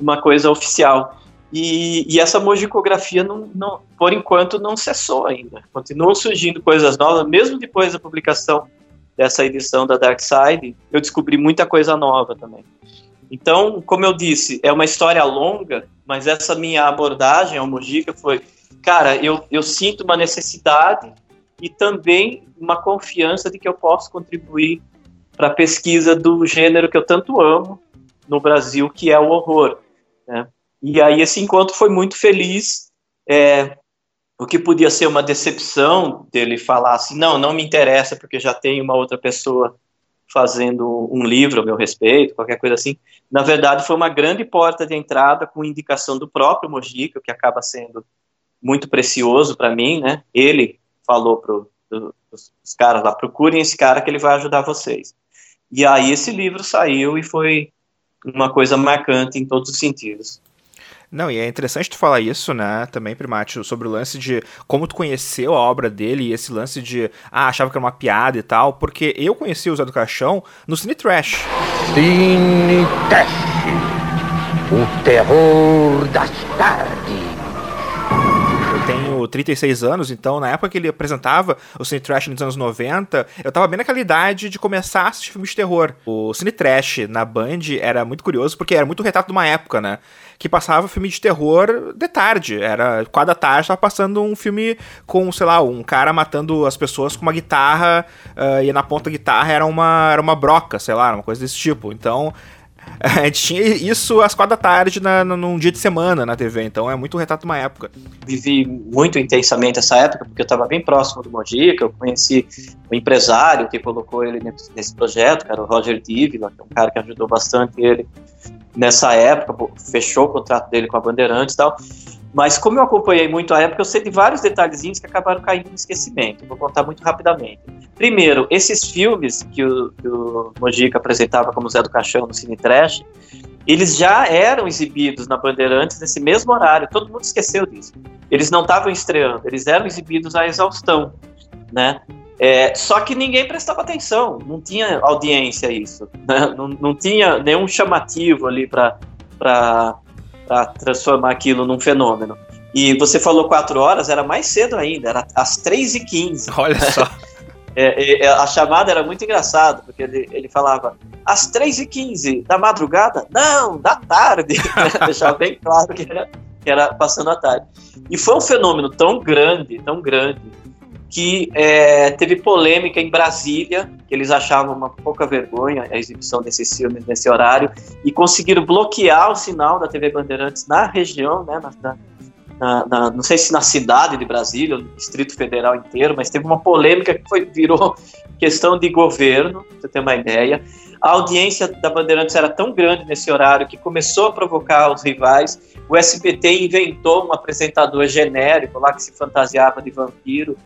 uma coisa oficial. E, e, essa mojicografia, não, não, por enquanto, não cessou ainda. Continuam surgindo coisas novas, mesmo depois da publicação dessa edição da Dark Side, eu descobri muita coisa nova também. Então, como eu disse, é uma história longa, mas essa minha abordagem ao Mojica foi, cara, eu, eu sinto uma necessidade e também uma confiança de que eu posso contribuir para a pesquisa do gênero que eu tanto amo no Brasil, que é o horror. Né? E aí esse encontro foi muito feliz. É, o que podia ser uma decepção dele falar assim, não, não me interessa porque já tem uma outra pessoa fazendo um livro a meu respeito, qualquer coisa assim. Na verdade, foi uma grande porta de entrada com indicação do próprio Mojica, que acaba sendo muito precioso para mim, né? Ele falou para os caras lá, procurem esse cara que ele vai ajudar vocês. E aí esse livro saiu e foi uma coisa marcante em todos os sentidos. Não, e é interessante tu falar isso, né, também, Primate, sobre o lance de como tu conheceu a obra dele e esse lance de, ah, achava que era uma piada e tal, porque eu conheci o Zé do Caixão no Cine Trash. Cine Trash, o terror das tenho 36 anos, então na época que ele apresentava o Cine Trash nos anos 90, eu tava bem naquela idade de começar a assistir filmes de terror. O Cine Trash na Band era muito curioso porque era muito retrato de uma época, né? Que passava filme de terror de tarde. Era cada tarde tava passando um filme com, sei lá, um cara matando as pessoas com uma guitarra uh, e na ponta da guitarra era uma, era uma broca, sei lá, uma coisa desse tipo. Então A gente tinha isso às quatro da tarde na, num dia de semana na TV, então é muito retrato de uma época. Vivi muito intensamente essa época, porque eu estava bem próximo do Mojica, eu conheci o empresário que colocou ele nesse projeto, cara, o Roger Dívila, que é um cara que ajudou bastante ele nessa época, fechou o contrato dele com a Bandeirantes e tal. Mas como eu acompanhei muito a época, eu sei de vários detalhezinhos que acabaram caindo no esquecimento. Vou contar muito rapidamente. Primeiro, esses filmes que o, que o Mojica apresentava como Zé do Caixão no Cine Trash, eles já eram exibidos na Bandeirantes nesse mesmo horário. Todo mundo esqueceu disso. Eles não estavam estreando, eles eram exibidos à exaustão, né? É, só que ninguém prestava atenção, não tinha audiência isso, né? não, não tinha nenhum chamativo ali para para transformar aquilo num fenômeno. E você falou quatro horas, era mais cedo ainda, era às três e quinze. Olha só. É, é, a chamada era muito engraçada, porque ele, ele falava às três e quinze da madrugada? Não, da tarde. Deixava bem claro que era, que era passando a tarde. E foi um fenômeno tão grande, tão grande, que é, teve polêmica em Brasília, que eles achavam uma pouca vergonha a exibição desses filmes nesse horário, e conseguiram bloquear o sinal da TV Bandeirantes na região, né, na, na, na, não sei se na cidade de Brasília, no Distrito Federal inteiro, mas teve uma polêmica que foi, virou questão de governo, pra você ter uma ideia. A audiência da Bandeirantes era tão grande nesse horário que começou a provocar os rivais. O SBT inventou um apresentador genérico lá que se fantasiava de vampiro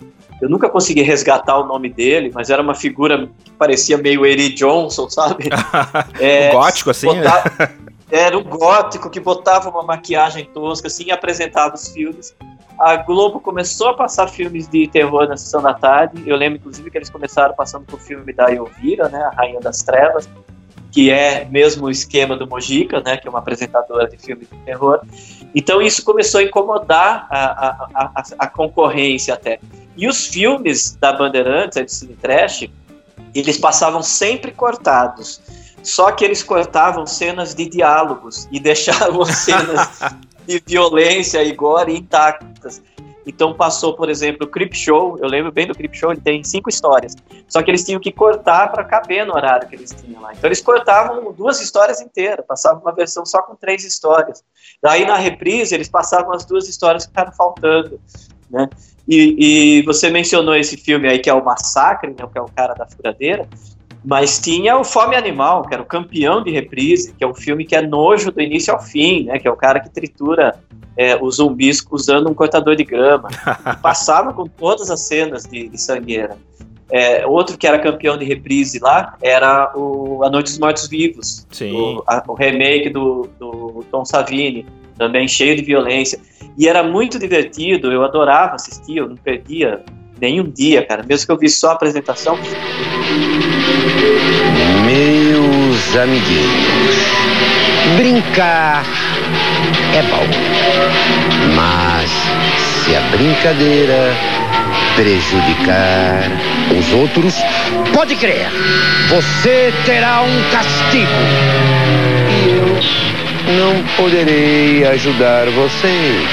eu nunca consegui resgatar o nome dele, mas era uma figura que parecia meio Eric Johnson, sabe? é, gótico, assim? Botava, era um gótico que botava uma maquiagem tosca, assim, e apresentava os filmes. A Globo começou a passar filmes de terror na sessão da tarde. Eu lembro, inclusive, que eles começaram passando com o filme da Elvira, né? A Rainha das Trevas que é mesmo o esquema do Mojica, né, que é uma apresentadora de filmes de terror. Então isso começou a incomodar a, a, a, a concorrência até. E os filmes da Bandeirantes, a de Cine Trash, eles passavam sempre cortados. Só que eles cortavam cenas de diálogos e deixavam cenas de violência e gore intactas. Então passou, por exemplo, o Creep Show, eu lembro bem do Creep Show, ele tem cinco histórias. Só que eles tinham que cortar para caber no horário que eles tinham lá. Então eles cortavam duas histórias inteiras, passavam uma versão só com três histórias. Daí na reprise eles passavam as duas histórias que estavam faltando, né? E, e, você mencionou esse filme aí que é o Massacre, né, que é o cara da furadeira, mas tinha o Fome Animal, que era o campeão de reprise, que é um filme que é nojo do início ao fim, né, que é o cara que tritura é, os zumbis usando um cortador de grama. passava com todas as cenas de, de sangueira. É, outro que era campeão de reprise lá era o A Noite dos Mortos Vivos, o, a, o, remake do, do Tom Savini, também cheio de violência. E era muito divertido, eu adorava assistir, eu não perdia nenhum dia, cara, mesmo que eu visse só a apresentação. Meus amiguinhos, brincar é bom. Mas se a brincadeira prejudicar os outros, pode crer, você terá um castigo. E eu não poderei ajudar vocês.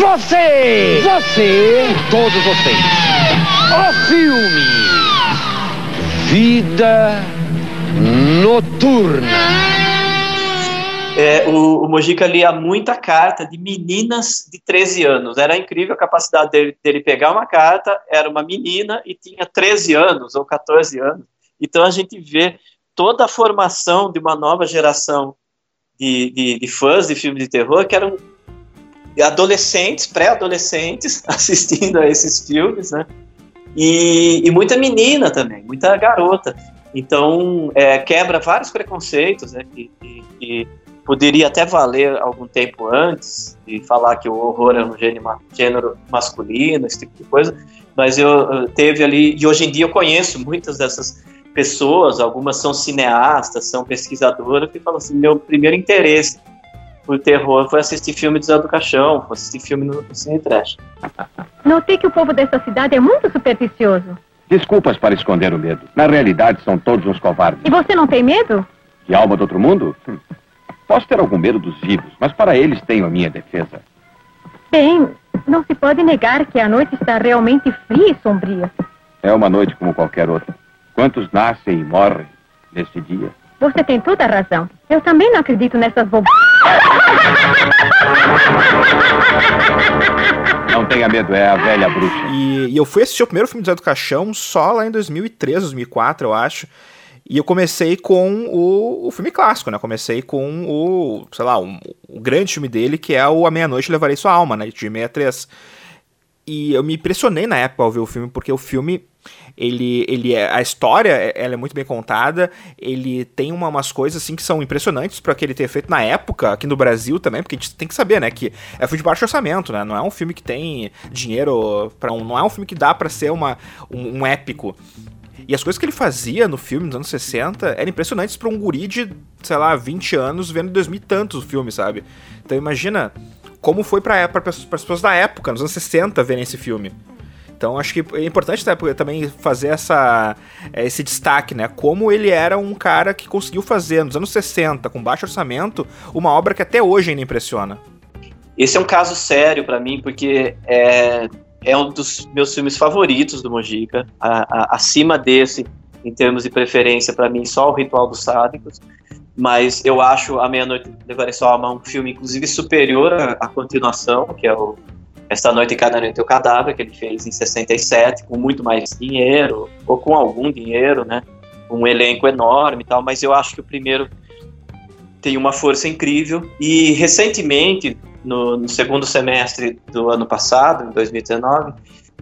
Você! Você! Todos vocês! O filme! Vida Noturna. É, o, o Mojica lia muita carta de meninas de 13 anos. Era incrível a capacidade dele, dele pegar uma carta, era uma menina e tinha 13 anos ou 14 anos. Então a gente vê toda a formação de uma nova geração de, de, de fãs de filmes de terror que eram adolescentes, pré-adolescentes assistindo a esses filmes, né? E, e, muita menina também, muita garota. Então, é, quebra vários preconceitos, né? Que, que, que, poderia até valer algum tempo antes de falar que o horror é um gênero, gênero masculino, esse tipo de coisa. Mas eu, eu teve ali, e hoje em dia eu conheço muitas dessas pessoas, algumas são cineastas, são pesquisadoras, que falam assim: meu primeiro interesse por terror foi assistir filme do Zé do Caixão, foi assistir filme no, no Cine Trash. Notei que o povo dessa cidade é muito supersticioso. Desculpas para esconder o medo. Na realidade, são todos uns covardes. E você não tem medo? De alma do outro mundo? Hum. Posso ter algum medo dos vivos, mas para eles tenho a minha defesa. Bem, não se pode negar que a noite está realmente fria e sombria. É uma noite como qualquer outra. Quantos nascem e morrem nesse dia? Você tem toda a razão. Eu também não acredito nessas bobagens. Não tenha medo, é a velha bruxa. E, e eu fui assistir o primeiro filme do Zé do Caixão só lá em 2003, 2004, eu acho. E eu comecei com o, o filme clássico, né? Comecei com o, sei lá, um, o grande filme dele, que é o A Meia-Noite Levarei Sua Alma, né? De 63. E eu me impressionei na época ao ver o filme, porque o filme ele, ele é a história ela é muito bem contada ele tem uma, umas coisas assim que são impressionantes para que ele ter feito na época aqui no Brasil também porque a gente tem que saber né que é filme de baixo orçamento né não é um filme que tem dinheiro para um não é um filme que dá para ser uma um, um épico e as coisas que ele fazia no filme nos anos 60 eram impressionantes para um guri de, sei lá, 20 anos vendo em 2000 e tantos o filme, sabe? Então imagina como foi para as pessoas da época, nos anos 60, verem esse filme. Então acho que é importante também fazer essa, é, esse destaque, né? Como ele era um cara que conseguiu fazer nos anos 60, com baixo orçamento, uma obra que até hoje ainda impressiona. Esse é um caso sério para mim, porque é, é um dos meus filmes favoritos do Mojica. A, a, acima desse, em termos de preferência, para mim, só o Ritual dos Sádicos mas eu acho A Meia-Noite Levarei Sua Alma um filme, inclusive, superior à, continuação, que é o Esta Noite Cada Noite o Cadáver, que ele fez em 67, com muito mais dinheiro, ou com algum dinheiro, né? Um elenco enorme e tal, mas eu acho que o primeiro tem uma força incrível. E recentemente, no, no segundo semestre do ano passado, em 2019,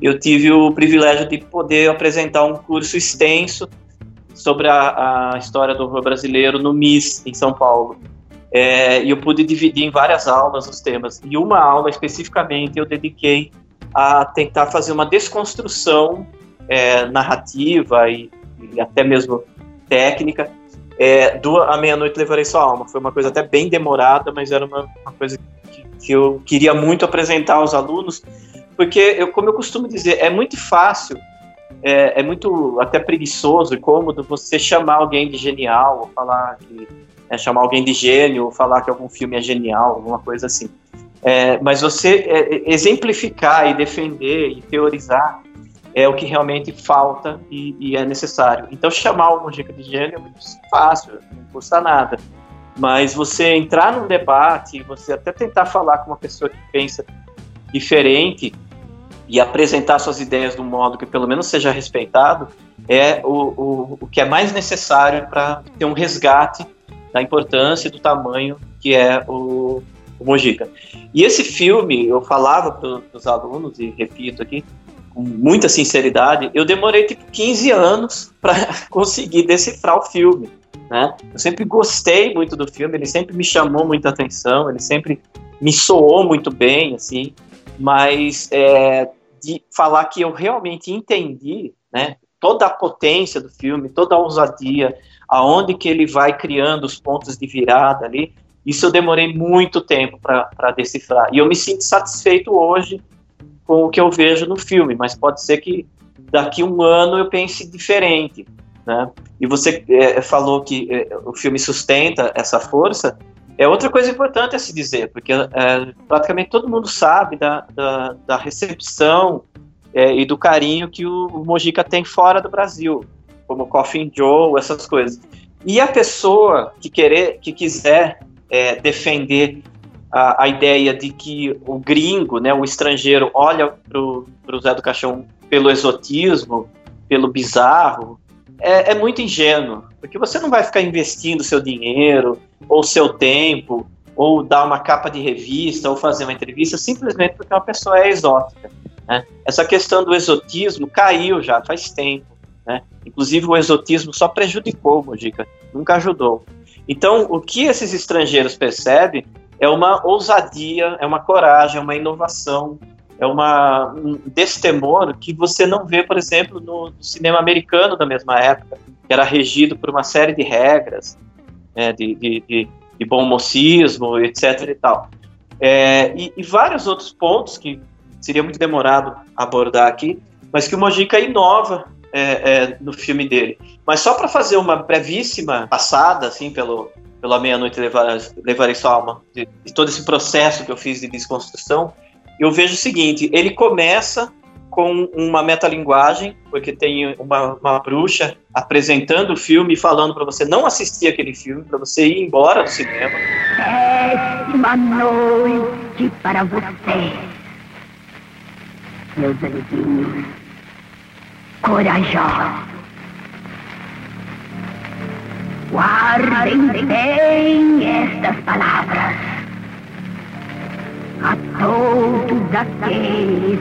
eu tive o privilégio de poder apresentar um curso extenso sobre a, a história do horror brasileiro no MIS, em São Paulo. É, e eu pude dividir em várias aulas os temas. E uma aula especificamente eu dediquei a tentar fazer uma desconstrução é, narrativa e, e, até mesmo técnica é, do A Meia-Noite Levarei Sua Alma. Foi uma coisa até bem demorada, mas era uma, uma coisa que, que, eu queria muito apresentar aos alunos, porque, eu, como eu costumo dizer, é muito fácil é, é, muito até preguiçoso e cômodo você chamar alguém de genial, ou falar que é, chamar alguém de gênio, ou falar que algum filme é genial, alguma coisa assim. É, mas você é, exemplificar e defender e teorizar é o que realmente falta e, e é necessário. Então chamar uma dica de gênio é muito fácil, não custa nada. Mas você entrar num debate, você até tentar falar com uma pessoa que pensa diferente, e apresentar suas ideias de um modo que pelo menos seja respeitado é o, o, o que é mais necessário para ter um resgate da importância e do tamanho que é o, o Mojica. E esse filme, eu falava para os alunos, e repito aqui, com muita sinceridade, eu demorei tipo 15 anos para conseguir decifrar o filme. Né? Eu sempre gostei muito do filme, ele sempre me chamou muita atenção, ele sempre me soou muito bem, assim, mas é, de falar que eu realmente entendi, né, toda a potência do filme, toda a ousadia, aonde que ele vai criando os pontos de virada ali, isso eu demorei muito tempo para decifrar. E eu me sinto satisfeito hoje com o que eu vejo no filme, mas pode ser que daqui um ano eu pense diferente. Né? E você é, falou que é, o filme sustenta essa força, é outra coisa importante a se dizer, porque é, praticamente todo mundo sabe da, da, da recepção é, e do carinho que o, o Mojica tem fora do Brasil, como Coffin Joe, essas coisas. E a pessoa que querer, que quiser é, defender a, a, ideia de que o gringo, né, o estrangeiro, olha para o Zé do Caixão pelo exotismo, pelo bizarro, é, é muito ingênuo, porque você não vai ficar investindo seu dinheiro ou seu tempo ou dar uma capa de revista ou fazer uma entrevista simplesmente porque uma pessoa é exótica. Né? Essa questão do exotismo caiu já faz tempo. Né? Inclusive o exotismo só prejudicou Mojica, nunca ajudou. Então, o que esses estrangeiros percebem é uma ousadia, é uma coragem, é uma inovação, é uma, um destemor que você não vê, por exemplo, no, cinema americano da mesma época, que era regido por uma série de regras, né, de, de, de, de, bom mocismo, etc. e tal. É, e, e, vários outros pontos que seria muito demorado abordar aqui, mas que o Mojica inova é, é, no filme dele. Mas só para fazer uma brevíssima passada, assim, pelo, pela meia-noite levar, levarei sua alma, de, de todo esse processo que eu fiz de desconstrução, eu vejo o seguinte: ele começa com uma metalinguagem, porque tem uma, uma bruxa apresentando o filme e falando para você não assistir aquele filme, para você ir embora do cinema. Péssima noite para você, meus amiguinhos corajosos. Guardem bem estas palavras a todos aqueles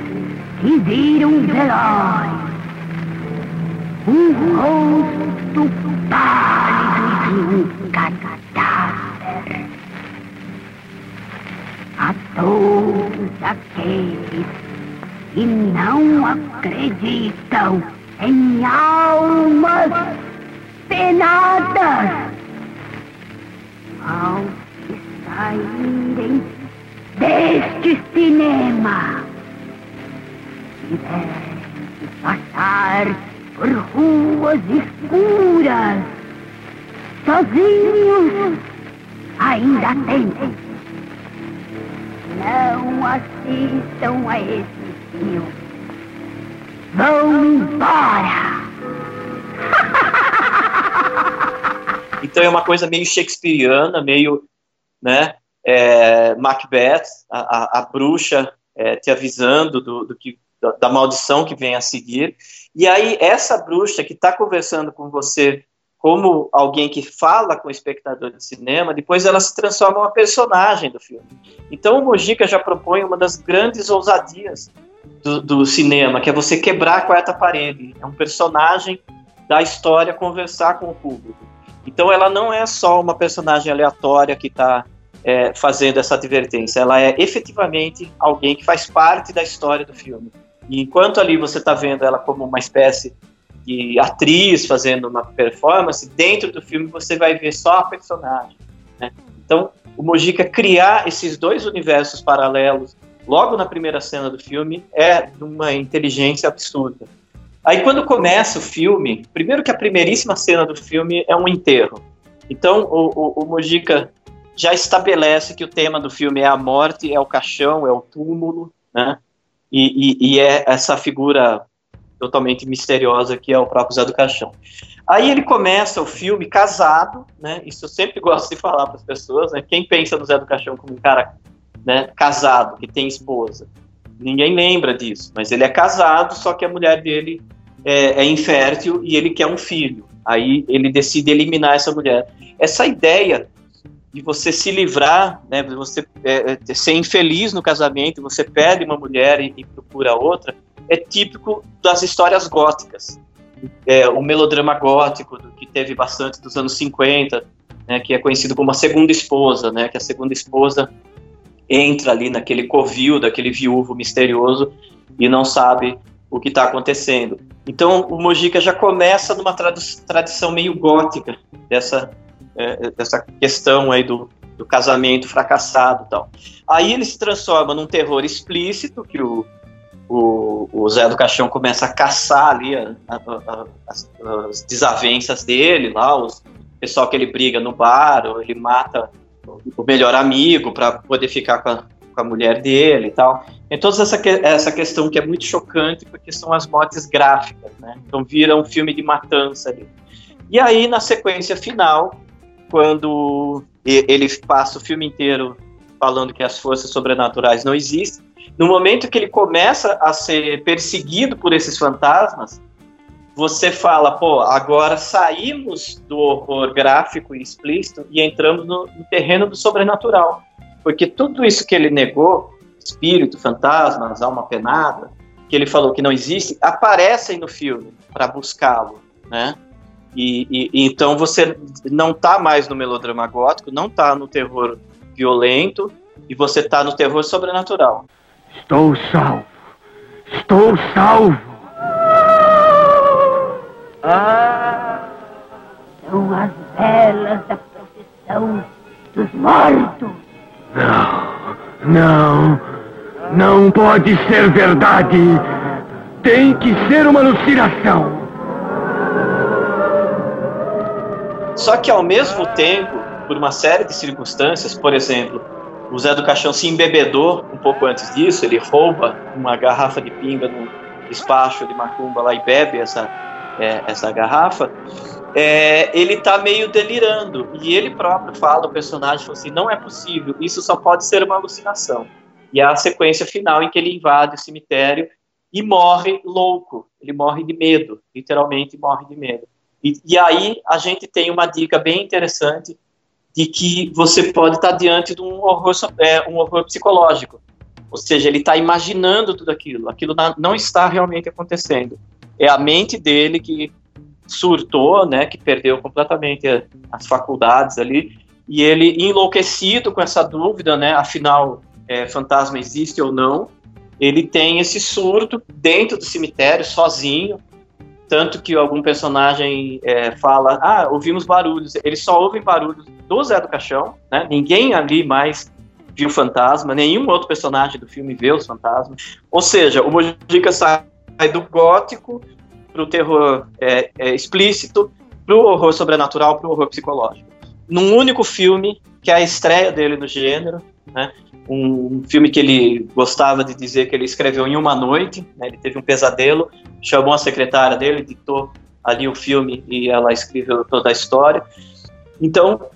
que viram velório, um rosto pálido e um cadáver. A todos aqueles que não acreditam em almas penadas. Ao que saírem deste cinema, tiverem que passar por ruas escuras, sozinhos, ainda tempo. Não assistam a esse filme. Vão embora! Então é uma coisa meio shakespeariana, meio, né, é, Macbeth, a, a, a bruxa é, te avisando do, do que, da, maldição que vem a seguir. E aí essa bruxa que está conversando com você como alguém que fala com o espectador de cinema, depois ela se transforma em uma personagem do filme. Então o Mojica já propõe uma das grandes ousadias do, do cinema, que é você quebrar a quarta parede. É um personagem da história conversar com o público. Então ela não é só uma personagem aleatória que está é, fazendo essa advertência, ela é efetivamente alguém que faz parte da história do filme. E enquanto ali você está vendo ela como uma espécie de atriz fazendo uma performance, dentro do filme você vai ver só a personagem. Né? Então o Mojica criar esses dois universos paralelos logo na primeira cena do filme é de uma inteligência absurda. Aí quando começa o filme, primeiro que a primeiríssima cena do filme é um enterro. Então o, o, o Mojica já estabelece que o tema do filme é a morte, é o caixão, é o túmulo, né? E, e, e é essa figura totalmente misteriosa que é o próprio Zé do Caixão. Aí ele começa o filme casado, né? Isso eu sempre gosto de falar para as pessoas, né? Quem pensa no Zé do Caixão como um cara né, casado, que tem esposa, ninguém lembra disso, mas ele é casado, só que a mulher dele é, é, infértil e ele quer um filho. Aí ele decide eliminar essa mulher. Essa ideia de você se livrar, né, de você é, é ser infeliz no casamento, você perde uma mulher e, e procura outra, é típico das histórias góticas. É, o melodrama gótico, que teve bastante dos anos 50, né, que é conhecido como a segunda esposa, né, que a segunda esposa entra ali naquele covil daquele viúvo misterioso e não sabe o que está acontecendo. Então o Mojica já começa numa tradição meio gótica dessa, é, dessa questão aí do, do casamento fracassado e tal. Aí ele se transforma num terror explícito que o, o, o Zé do Caixão começa a caçar ali a, a, a, as, as, desavenças dele, lá, os pessoal que ele briga no bar, ou ele mata o melhor amigo para poder ficar com a, com a, mulher dele e tal. Toda essa, que, essa questão que é muito chocante, porque são as mortes gráficas, né? Então vira um filme de matança ali. E aí, na sequência final, quando ele passa o filme inteiro falando que as forças sobrenaturais não existem, no momento que ele começa a ser perseguido por esses fantasmas, você fala, pô, agora saímos do horror gráfico e explícito e entramos no, no terreno do sobrenatural. Porque tudo isso que ele negou, espírito, fantasmas, alma penada, que ele falou que não existe, aparecem no filme para buscá-lo, né? E, e, e, então você não está mais no melodrama gótico, não está no terror violento e você está no terror sobrenatural. Estou salvo. Estou salvo. Ah, são as velas da procissão dos mortos. Não, não, não pode ser verdade. Tem que ser uma alucinação. Só que ao mesmo tempo, por uma série de circunstâncias, por exemplo, o Zé do Caixão se embebedou um pouco antes disso, ele rouba uma garrafa de pinga no, despacho de macumba lá e bebe essa, é, essa garrafa, é, ele tá meio delirando. E ele próprio fala, o personagem fala assim: não é possível, isso só pode ser uma alucinação. E é a sequência final em que ele invade o cemitério e morre louco. Ele morre de medo, literalmente morre de medo. E, e aí a gente tem uma dica bem interessante de que você pode estar diante de um horror, é, um horror psicológico. Ou seja, ele está imaginando tudo aquilo. Aquilo não está realmente acontecendo. É a mente dele que surtou, né, que perdeu completamente as faculdades ali, e ele enlouquecido com essa dúvida, né, afinal, é, fantasma existe ou não, ele tem esse surto dentro do cemitério, sozinho, tanto que algum personagem é, fala, ah, ouvimos barulhos, eles só ouvem barulhos do Zé do Caixão, né, ninguém ali mais viu fantasma, nenhum outro personagem do filme vê os fantasmas, ou seja, o Mojica sai do gótico para o terror é, é, explícito, para o horror sobrenatural, para o horror psicológico. Num único filme, que é a estreia dele no gênero, né, um filme que ele gostava de dizer que ele escreveu em uma noite, né, ele teve um pesadelo, chamou a secretária dele, ditou ali o filme e ela escreveu toda a história. Então,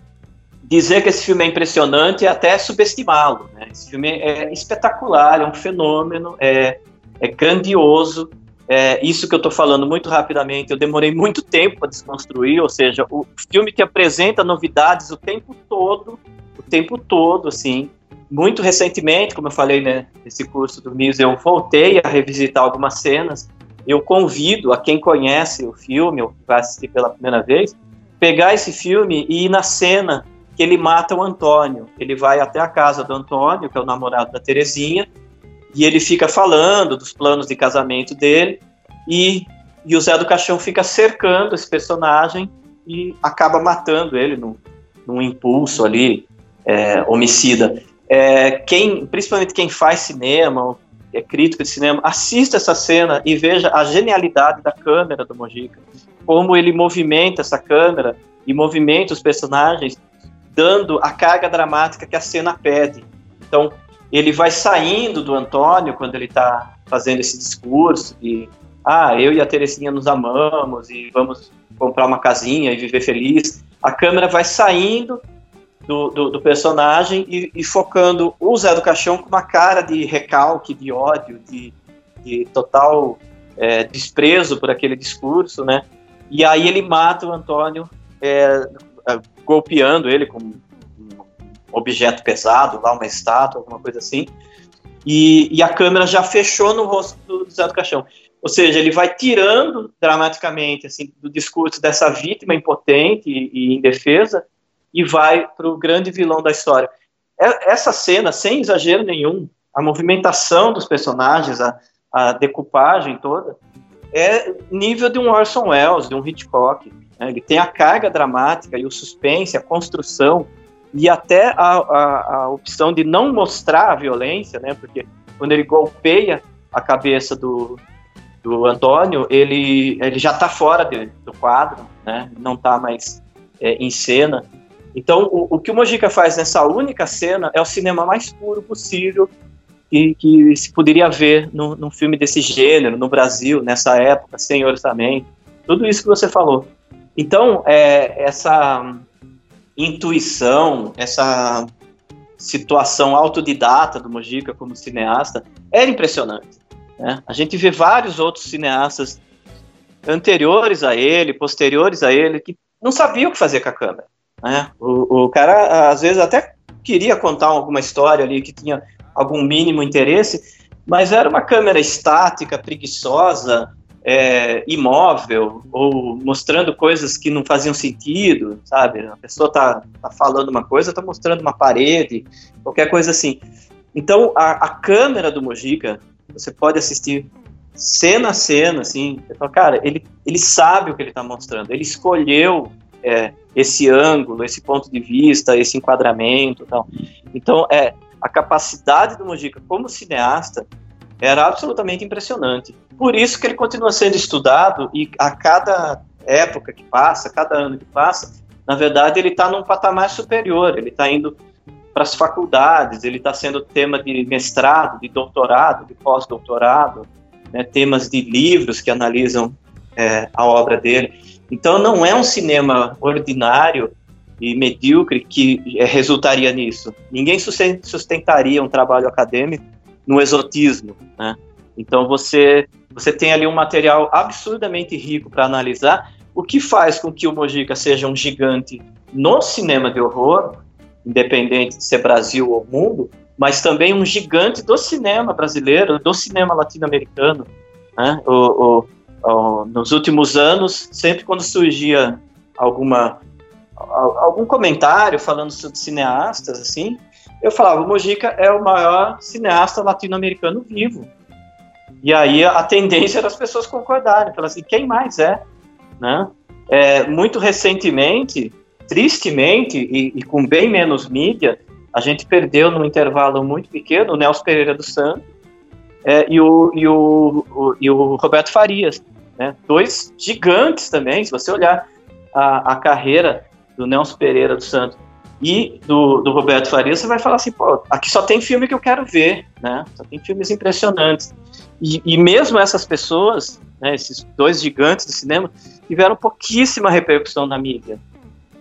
dizer que esse filme é impressionante é até subestimá-lo. Né? Esse filme é espetacular, é um fenômeno, é, é grandioso, é, isso que eu estou falando muito rapidamente, eu demorei muito tempo para desconstruir, ou seja, o filme que apresenta novidades o tempo todo, o tempo todo, assim. Muito recentemente, como eu falei, né, nesse curso do MIS, eu voltei a revisitar algumas cenas. Eu convido a quem conhece o filme, ou vai assistir pela primeira vez, pegar esse filme e ir na cena que ele mata o Antônio. Ele vai até a casa do Antônio, que é o namorado da Terezinha, e ele fica falando dos planos de casamento dele e, e o Zé do Caixão fica cercando esse personagem e acaba matando ele num, num impulso ali é, homicida. É, quem, principalmente quem faz cinema, é crítico de cinema, assista essa cena e veja a genialidade da câmera do Mojica, como ele movimenta essa câmera e movimenta os personagens, dando a carga dramática que a cena pede. Então, ele vai saindo do Antônio quando ele está fazendo esse discurso de ah, eu e a Terezinha nos amamos e vamos comprar uma casinha e viver feliz. A câmera vai saindo do, do, do personagem e, e, focando o Zé do Caixão com uma cara de recalque, de ódio, de, de total é, desprezo por aquele discurso, né? E aí ele mata o Antônio é, é golpeando ele com objeto pesado, lá uma estátua, alguma coisa assim, e, e a câmera já fechou no rosto do, Zé do Caixão. Ou seja, ele vai tirando dramaticamente assim, do discurso dessa vítima impotente e, e indefesa e vai para o grande vilão da história. Essa cena, sem exagero nenhum, a movimentação dos personagens, a, a decupagem toda, é nível de um Orson Welles, de um Hitchcock. Né? Ele tem a carga dramática e o suspense, a construção, e até a, a, a, opção de não mostrar a violência, né? Porque quando ele golpeia a cabeça do, do Antônio, ele, ele já está fora de, do quadro, né? Não está mais é, em cena. Então, o, o, que o Mojica faz nessa única cena é o cinema mais puro possível que, que se poderia ver no, num filme desse gênero, no Brasil, nessa época, sem orçamento. Tudo isso que você falou. Então, é, essa intuição, essa situação autodidata do Mojica como cineasta era impressionante. Né? A gente vê vários outros cineastas anteriores a ele, posteriores a ele, que não sabiam o que fazer com a câmera. Né? O, o cara, às vezes, até queria contar alguma história ali que tinha algum mínimo interesse, mas era uma câmera estática, preguiçosa, é, imóvel ou mostrando coisas que não faziam sentido, sabe? A pessoa tá, tá falando uma coisa, tá mostrando uma parede, qualquer coisa assim. Então, a, a câmera do Mojica, você pode assistir cena a cena, assim, você fala, cara, ele, ele sabe o que ele está mostrando, ele escolheu é, esse ângulo, esse ponto de vista, esse enquadramento, tal. Então, é a capacidade do Mojica como cineasta era absolutamente impressionante. Por isso que ele continua sendo estudado e a cada época que passa, cada ano que passa, na verdade ele está num patamar superior, ele está indo para as faculdades, ele está sendo tema de mestrado, de doutorado, de pós-doutorado. né, temas de livros que analisam é, a obra dele. Então não é um cinema ordinário e medíocre que é, resultaria nisso. Ninguém sustentaria um trabalho acadêmico no exotismo, né? Então você você tem ali um material absurdamente rico para analisar, o que faz com que o Mojica seja um gigante no cinema de horror, independente de ser Brasil ou mundo, mas também um gigante do cinema brasileiro, do cinema latino-americano. Né? O, o, nos últimos anos, sempre quando surgia alguma algum comentário falando sobre cineastas, assim, eu falava, o Mojica é o maior cineasta latino-americano vivo. E aí a tendência era as pessoas concordarem, falar assim, quem mais é? Né? É, muito recentemente, tristemente, e, e, com bem menos mídia, a gente perdeu num intervalo muito pequeno o Nelson Pereira do Santos é, e, o, e, o, o, e o Roberto Farias, né? dois gigantes também, se você olhar a, a carreira do Nelson Pereira do Santos e do, do Roberto Farias, você vai falar assim, pô, aqui só tem filme que eu quero ver, né? Só tem filmes impressionantes. E, e mesmo essas pessoas, né, esses dois gigantes do cinema, tiveram pouquíssima repercussão na mídia.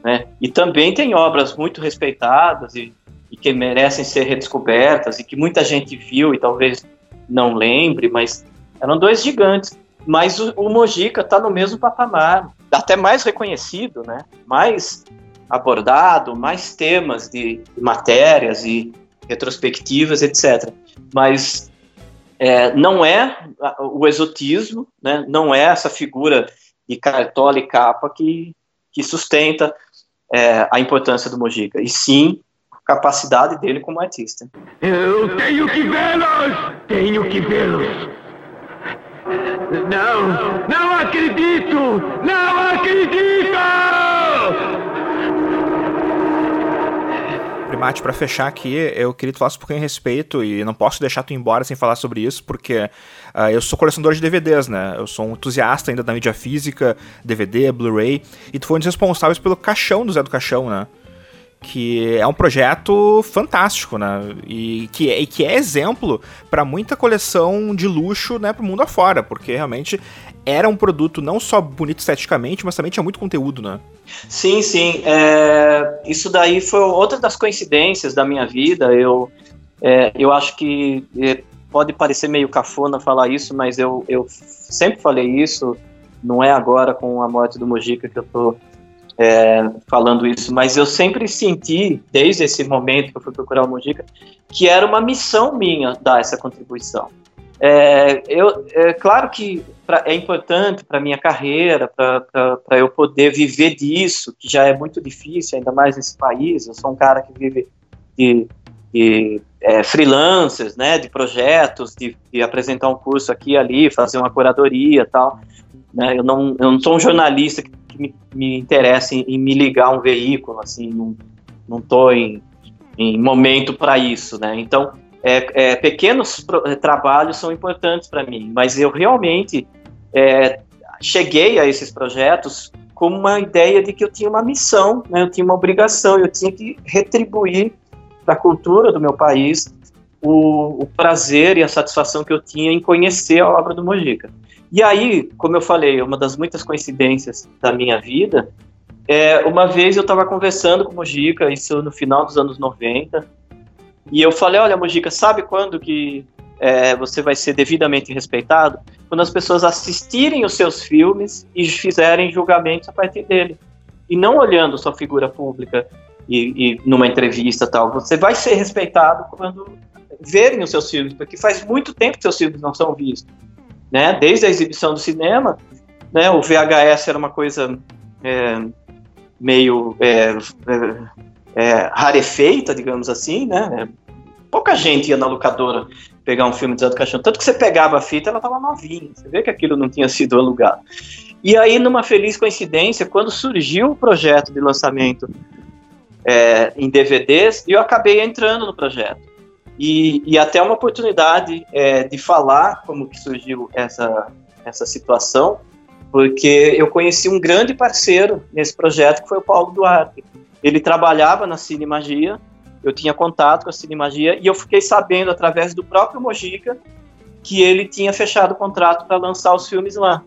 Né? E também tem obras muito respeitadas e, e, que merecem ser redescobertas e que muita gente viu e talvez não lembre, mas eram dois gigantes. Mas o, o Mojica está no mesmo patamar, até mais reconhecido, né? mais abordado, mais temas de, de matérias e retrospectivas, etc. Mas é, não é o exotismo, né, não é essa figura de cartola e capa que, que sustenta é, a importância do Mojica, e sim a capacidade dele como artista. Eu tenho que vê-los! Tenho que vê-los! Não! Não acredito! Não acredito! Primate, para fechar aqui, eu queria que tu falasse um pouquinho a respeito, e não posso deixar tu embora sem falar sobre isso, porque uh, eu sou colecionador de DVDs, né? Eu sou um entusiasta ainda da mídia física, DVD, Blu-ray, e tu foi um dos responsáveis pelo caixão do Zé do Caixão, né? Que é um projeto fantástico, né? E que é, e que é exemplo para muita coleção de luxo, né, pro mundo afora, porque realmente era um produto não só bonito esteticamente, mas também tinha muito conteúdo, né? Sim, sim. É, isso daí foi outra das coincidências da minha vida. Eu, é, eu acho que é, pode parecer meio cafona falar isso, mas eu, eu sempre falei isso. Não é agora com a morte do Mojica que eu tô é, falando isso, mas eu sempre senti, desde esse momento que eu fui procurar o Mojica, que era uma missão minha dar essa contribuição. É, eu, é claro que pra, é importante para minha carreira, para eu poder viver disso, que já é muito difícil, ainda mais nesse país. Eu sou um cara que vive de, de é, freelancers, né, de projetos, de, de, apresentar um curso aqui e ali, fazer uma curadoria tal. Né, eu, não, eu não sou um jornalista que, que me, me interessa em, em, me ligar um veículo, assim, não estou em, em momento para isso, né? Então, é, é, pequenos é, trabalhos são importantes para mim, mas eu realmente é, cheguei a esses projetos com uma ideia de que eu tinha uma missão, né, eu tinha uma obrigação, eu tinha que retribuir para a cultura do meu país o, o, prazer e a satisfação que eu tinha em conhecer a obra do Mojica. E aí, como eu falei, uma das muitas coincidências da minha vida, é, uma vez eu estava conversando com o Mojica, isso no final dos anos 90, e eu falei, olha, Mojica, sabe quando que é, você vai ser devidamente respeitado? Quando as pessoas assistirem os seus filmes e fizerem julgamentos a partir dele. E não olhando sua figura pública e, e numa entrevista tal. Você vai ser respeitado quando verem os seus filmes, porque faz muito tempo que seus filmes não são vistos. Né? Desde a exibição do cinema, né, o VHS era uma coisa é, meio é, é, é, rarefeita, digamos assim, né? Pouca gente ia na locadora pegar um filme de Zé do Caixão. Tanto que você pegava a fita, ela estava novinha. Você vê que aquilo não tinha sido alugado. E aí, numa feliz coincidência, quando surgiu o projeto de lançamento é, em DVDs, eu acabei entrando no projeto. E, e até uma oportunidade é, de falar como que surgiu essa, essa situação, porque eu conheci um grande parceiro nesse projeto, que foi o Paulo Duarte. Ele trabalhava na Cine Magia, eu tinha contato com a Cine Magia, e eu fiquei sabendo, através do próprio Mojica, que ele tinha fechado o contrato para lançar os filmes lá.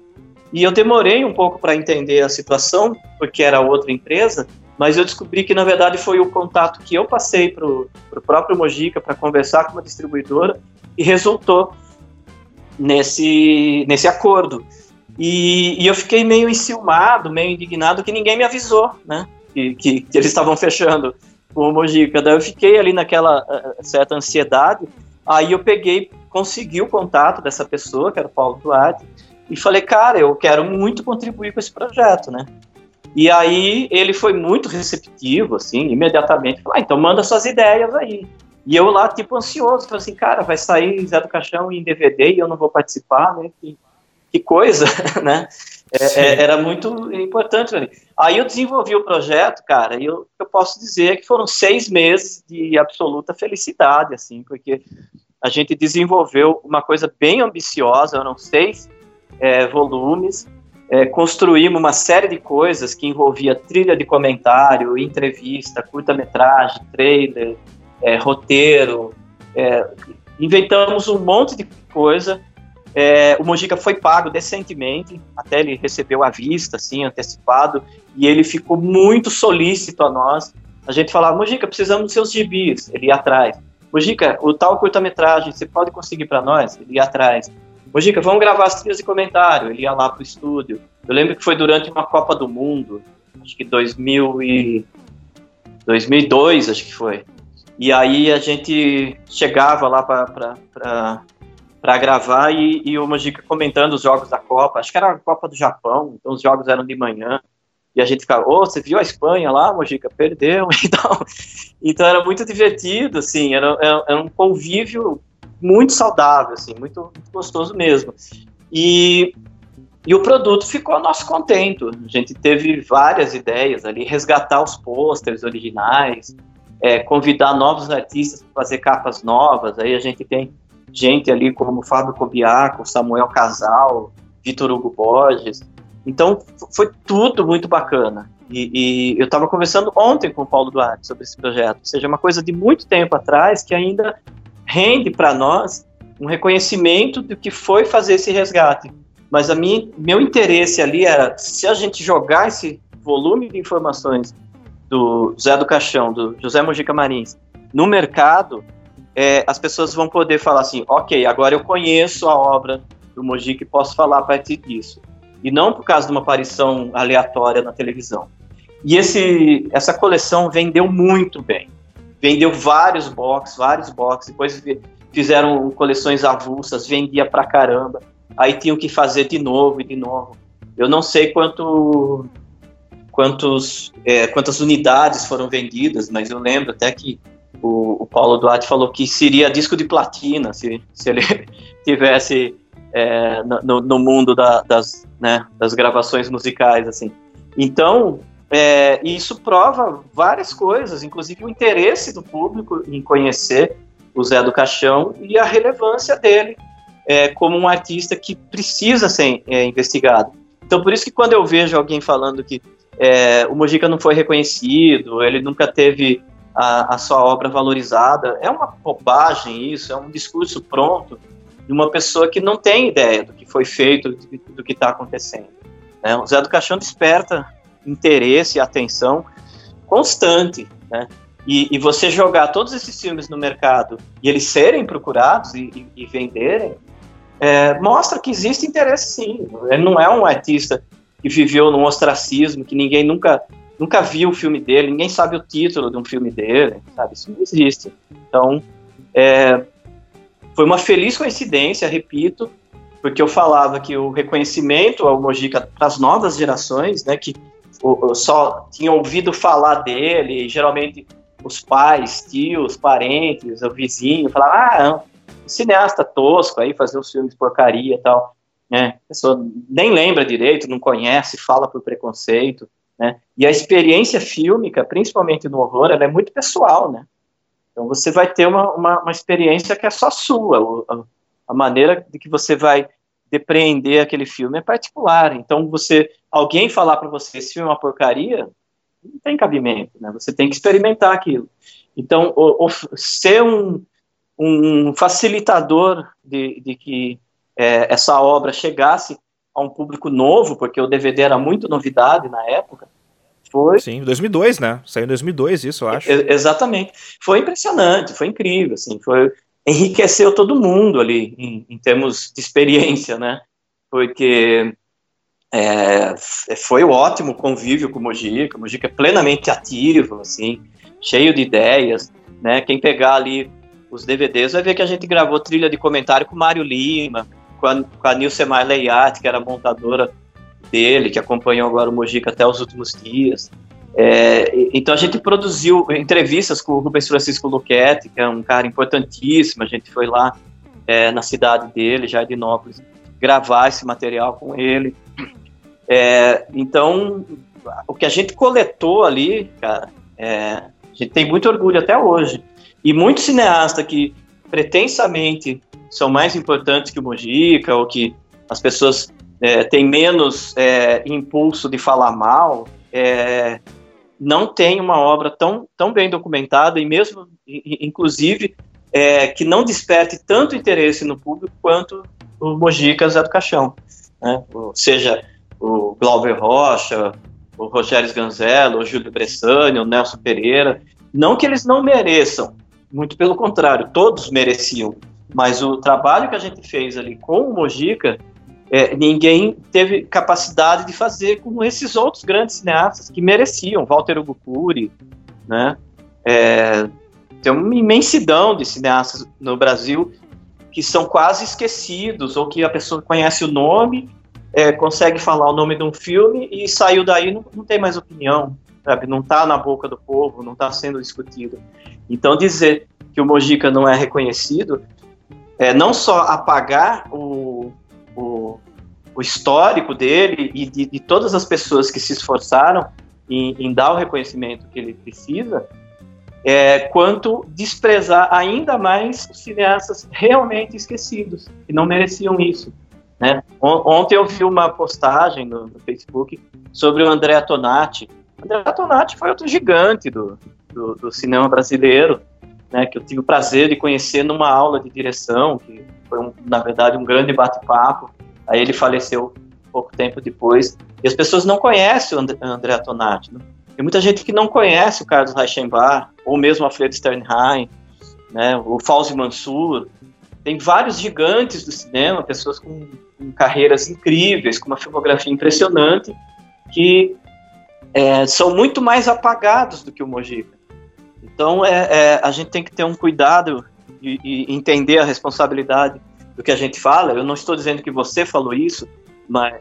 E eu demorei um pouco para entender a situação, porque era outra empresa, mas eu descobri que na verdade foi o contato que eu passei para o próprio Mojica para conversar com uma distribuidora e resultou nesse, nesse acordo. E, e, eu fiquei meio enciumado, meio indignado que ninguém me avisou, né? Que, que, que eles estavam fechando o Mojica. Daí eu fiquei ali naquela uh, certa ansiedade. Aí eu peguei, consegui o contato dessa pessoa, que era o Paulo Duarte, e falei, cara, eu quero muito contribuir com esse projeto, né? E aí ele foi muito receptivo, assim, imediatamente. Falou, ah, então manda suas ideias aí. E eu lá, tipo, ansioso, falei assim, cara, vai sair Zé do Caixão em DVD e eu não vou participar, né? Que, que coisa, né? É, é, era muito importante ali. Aí eu desenvolvi o projeto, cara, e eu, eu posso dizer que foram seis meses de absoluta felicidade, assim, porque a gente desenvolveu uma coisa bem ambiciosa, eram seis é, volumes, é, construímos uma série de coisas que envolvia trilha de comentário, entrevista, curta-metragem, trailer, é, roteiro, é, inventamos um monte de coisa. É, o Mojica foi pago decentemente, até ele recebeu a vista, assim, antecipado, e ele ficou muito solícito a nós. A gente falava, Mojica, precisamos dos seus gibis. Ele ia atrás. Mojica, o tal curta-metragem, você pode conseguir para nós? Ele ia atrás. Mojica, vamos gravar as trilhas de comentário. Ele ia lá pro estúdio. Eu lembro que foi durante uma Copa do Mundo, acho que 2000 e... 2002, acho que foi. E aí a gente chegava lá para gravar e, e o Mojica comentando os jogos da Copa. Acho que era a Copa do Japão, então os jogos eram de manhã. E a gente ficava, ô, oh, você viu a Espanha lá, Mojica? Perdeu. Então, então era muito divertido, assim, era, era, era um convívio muito saudável, assim, muito gostoso mesmo. E, e o produto ficou a nosso contento. A gente teve várias ideias ali, resgatar os pôsteres originais, é, convidar novos artistas para fazer capas novas. Aí a gente tem gente ali como Fábio Cobiaco, Samuel Casal, Vitor Hugo Borges. Então foi tudo muito bacana. E, e eu estava conversando ontem com o Paulo Duarte sobre esse projeto, ou seja, uma coisa de muito tempo atrás que ainda rende para nós um reconhecimento do que foi fazer esse resgate. Mas a minha, meu interesse ali era se a gente jogar esse volume de informações do Zé do Caixão, do José Mojica Marins, no mercado, é, as pessoas vão poder falar assim, ok, agora eu conheço a obra do Mojica e posso falar a partir disso. E não por causa de uma aparição aleatória na televisão. E esse, essa coleção vendeu muito bem. Vendeu vários box, vários box. Depois fizeram coleções avulsas, vendia pra caramba. Aí tinham que fazer de novo e de novo. Eu não sei quanto quantos, é, quantas unidades foram vendidas, mas eu lembro até que o, o, Paulo Duarte falou que seria disco de platina se, se ele tivesse é, no, no, mundo da, das, né, das gravações musicais, assim. Então, é, isso prova várias coisas, inclusive o interesse do público em conhecer o Zé do Caixão e a relevância dele é, como um artista que precisa ser é, investigado. Então, por isso que quando eu vejo alguém falando que é, o Mojica não foi reconhecido, ele nunca teve a, a, sua obra valorizada. É uma bobagem isso, é um discurso pronto de uma pessoa que não tem ideia do que foi feito, do, do que está acontecendo. Né? O Zé do Caixão desperta interesse e atenção constante, né? E, e, você jogar todos esses filmes no mercado e eles serem procurados e, e, e venderem, é, mostra que existe interesse sim. Ele não é um artista que viveu num ostracismo, que ninguém nunca nunca viu o filme dele, ninguém sabe o título de um filme dele, sabe? Isso não existe. Então, é, foi uma feliz coincidência, repito, porque eu falava que o reconhecimento ao Mojica para as novas gerações, né, que o, só tinham ouvido falar dele, geralmente os pais, tios, parentes, o vizinho, falavam, ah, um cineasta tosco aí, fazer os filmes porcaria e tal né? A pessoa nem lembra direito, não conhece, fala por preconceito, né? E a experiência fílmica, principalmente no horror, ela é muito pessoal, né? Então você vai ter uma, uma, uma experiência que é só sua, a, a maneira de que você vai depreender aquele filme é particular. Então você, alguém falar para você esse filme é uma porcaria, não tem cabimento, né? Você tem que experimentar aquilo. Então, o, o, ser um um facilitador de, de que é, essa obra chegasse a um público novo, porque o DVD era muito novidade na época, foi... Sim, 2002, né? Saiu em 2002 isso, eu acho. exatamente. Foi impressionante, foi incrível, assim, foi... Enriqueceu todo mundo ali, em, em termos de experiência, né? Porque é, foi um ótimo convívio com o Mojica, o Mojica é plenamente ativo, assim, cheio de ideias, né? Quem pegar ali os DVDs vai ver que a gente gravou trilha de comentário com o Mário Lima, com a, com a Nilce Marleiat, que era montadora dele, que acompanhou agora o Mojica até os últimos dias. É, então a gente produziu entrevistas com o Rubens Francisco Luquete, que é um cara importantíssimo, a gente foi lá é, na cidade dele, Jardinópolis, gravar esse material com ele. É, então, o que a gente coletou ali, cara, é, a gente tem muito orgulho até hoje. E muitos cineastas que pretensamente são mais importantes que o Mojica, ou que as pessoas é, têm menos é, impulso de falar mal, é, não tem uma obra tão, tão bem documentada e mesmo, inclusive, é, que não desperte tanto interesse no público quanto o Mojica Zé do Caixão. Né? Ou seja, o Glauber Rocha, o Rogério Sganzello, o Júlio Bressani, o Nelson Pereira. Não que eles não mereçam, muito pelo contrário, todos mereciam. Mas o trabalho que a gente fez ali com o Mojica, é, ninguém teve capacidade de fazer com esses outros grandes cineastas que mereciam. Walter Hugo Cury, né? É, tem uma imensidão de cineastas no Brasil que são quase esquecidos, ou que a pessoa conhece o nome, é, consegue falar o nome de um filme e saiu daí não, não tem mais opinião, sabe? Não está na boca do povo, não está sendo discutido. Então dizer que o Mojica não é reconhecido é não só apagar o, o, o histórico dele e de, de, todas as pessoas que se esforçaram em, em dar o reconhecimento que ele precisa, é, quanto desprezar ainda mais os cineastas realmente esquecidos, que não mereciam isso. Né? Ontem eu vi uma postagem no, no Facebook sobre o André Tonati. O André Tonati foi outro gigante do, do, do, cinema brasileiro, né, que eu tive o prazer de conhecer numa aula de direção, que foi, um, na verdade, um grande bate-papo. Aí ele faleceu pouco tempo depois. E as pessoas não conhecem o And André Tonati. Né? Tem muita gente que não conhece o Carlos Reichenbach, ou mesmo a Fred Sternheim, né, o Fauzi Mansur. Tem vários gigantes do cinema, pessoas com, com carreiras incríveis, com uma filmografia impressionante, que é, são muito mais apagados do que o Mojica. Então, é, é, a gente tem que ter um cuidado e, e, entender a responsabilidade do que a gente fala. Eu não estou dizendo que você falou isso, mas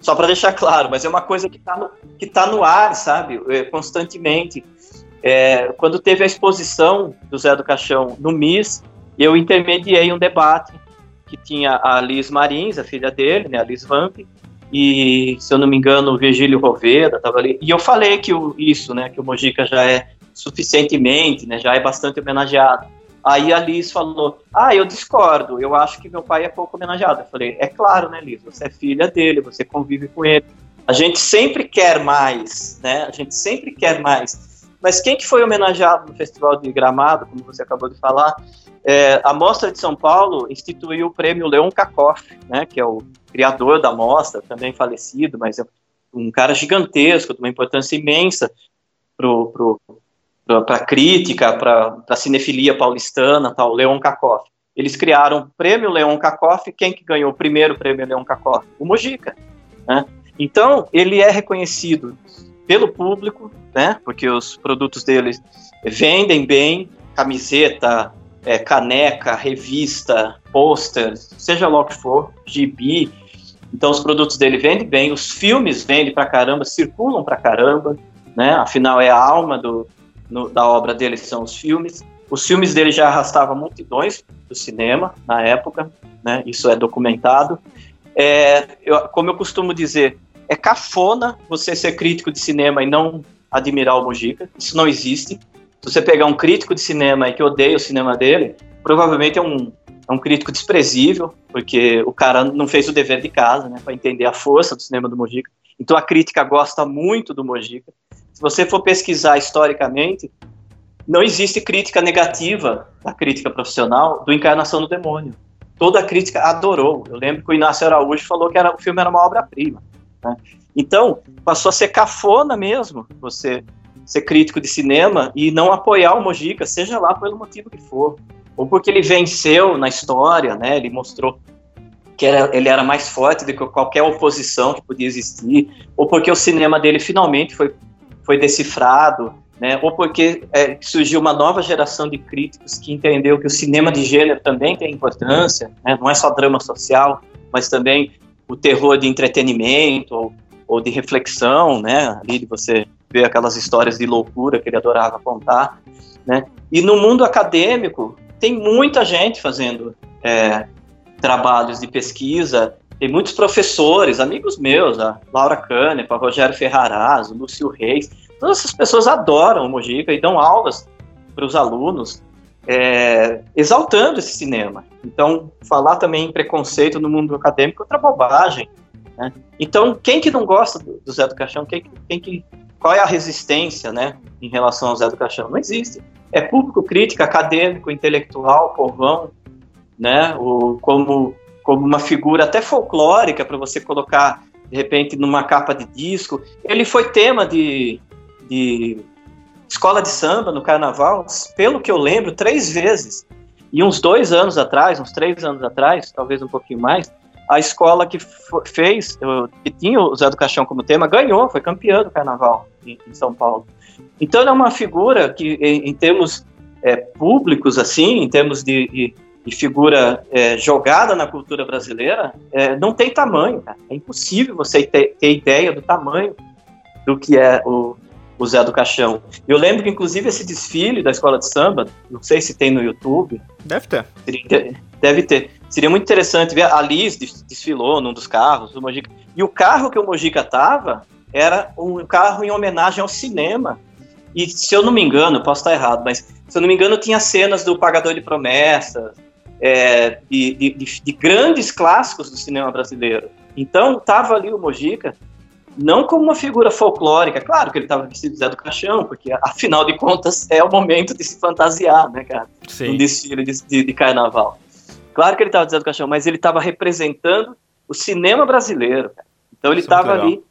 só para deixar claro, mas é uma coisa que está no, que tá no ar, sabe, é, constantemente. É, quando teve a exposição do Zé do Caixão no MIS, eu intermediei um debate que tinha a Liz Marins, a filha dele, né, a Liz Vamp, e, se eu não me engano, o Virgílio Roveda estava ali. E eu falei que o, isso, né, que o Mojica já é suficientemente, né, já é bastante homenageado. Aí a Liz falou: Ah, eu discordo, eu acho que meu pai é pouco homenageado. Eu falei: É claro, né, Liz? Você é filha dele, você convive com ele. A gente sempre quer mais, né? A gente sempre quer mais. Mas quem que foi homenageado no Festival de Gramado, como você acabou de falar, é, a Mostra de São Paulo instituiu o prêmio Leon Kakoff, né, que é o criador da mostra, também falecido, mas é um cara gigantesco, de uma importância imensa para a crítica, para a cinefilia paulistana, tal, Leon Kakoff. Eles criaram o prêmio Leon Kakoff, quem que ganhou o primeiro prêmio Leon Kakoff? O Mojica. Né? Então, ele é reconhecido pelo público, né, porque os produtos dele vendem bem, camiseta, é, caneca, revista, pôster, seja lá o que for, gibi. Então os produtos dele vendem bem, os filmes vendem pra caramba, circulam pra caramba, né? Afinal é a alma do, no, da obra dele são os filmes. Os filmes dele já arrastavam multidões do cinema na época, né? Isso é documentado. É, eu, como eu costumo dizer, é cafona você ser crítico de cinema e não admirar o Mujica. Isso não existe. Se você pegar um crítico de cinema e que odeia o cinema dele, provavelmente é um, é um crítico desprezível, porque o cara não fez o dever de casa, né, para entender a força do cinema do Mojica. Então a crítica gosta muito do Mojica. Se você for pesquisar historicamente, não existe crítica negativa da crítica profissional do Encarnação do Demônio. Toda a crítica adorou. Eu lembro que o Inácio Araújo falou que era, o filme era uma obra-prima. Né? Então, passou a ser cafona mesmo você ser crítico de cinema e não apoiar o Mojica, seja lá pelo motivo que for. Ou porque ele venceu na história, né? ele mostrou que era, ele era mais forte do que qualquer oposição que podia existir, ou porque o cinema dele finalmente foi, foi decifrado, né? ou porque é, surgiu uma nova geração de críticos que entendeu que o cinema de gênero também tem importância, né? não é só drama social, mas também o terror de entretenimento ou, ou de reflexão, né? ali de você ver aquelas histórias de loucura que ele adorava contar. Né? E no mundo acadêmico, tem muita gente fazendo é, trabalhos de pesquisa, tem muitos professores, amigos meus, a Laura Canepa, Rogério Ferraraz, o Lúcio Reis, todas essas pessoas adoram o Mojica e dão aulas para os alunos, é, exaltando esse cinema. Então, falar também em preconceito no mundo acadêmico é outra bobagem. Né? Então, quem que não gosta do, do Zé do Caixão? Quem, quem que, qual é a resistência né, em relação ao Zé do Caixão? Não existe. É público crítico, acadêmico, intelectual, povão, né? O, como, como uma figura até folclórica para você colocar de repente numa capa de disco. Ele foi tema de, de escola de samba no carnaval, pelo que eu lembro, três vezes. E uns dois anos atrás, uns três anos atrás, talvez um pouquinho mais, a escola que fez, que tinha o Zé do Caixão como tema, ganhou, foi campeã do carnaval em, em São Paulo. Então é uma figura que, em, em termos é, públicos, assim, em termos de, de, de figura é, jogada na cultura brasileira, é, não tem tamanho. Cara. É impossível você ter, ter, ideia do tamanho do que é o, o Zé do Caixão. Eu lembro que, inclusive, esse desfile da escola de samba, não sei se tem no YouTube. Deve ter. Deve ter. Seria muito interessante ver. A Liz desfilou num dos carros do Mojica. E o carro que o Mojica tava era um carro em homenagem ao cinema. E se eu não me engano, posso estar errado, mas se eu não me engano, tinha cenas do Pagador de Promessas, é, de, de, de, de, grandes clássicos do cinema brasileiro. Então, estava ali o Mojica, não como uma figura folclórica, claro que ele estava vestido Zé do Caixão, porque afinal de contas é o momento de se fantasiar, né, cara? Sim. Um desfile de, de, carnaval. Claro que ele estava Zé do Caixão, mas ele estava representando o cinema brasileiro. Cara. Então ele estava ali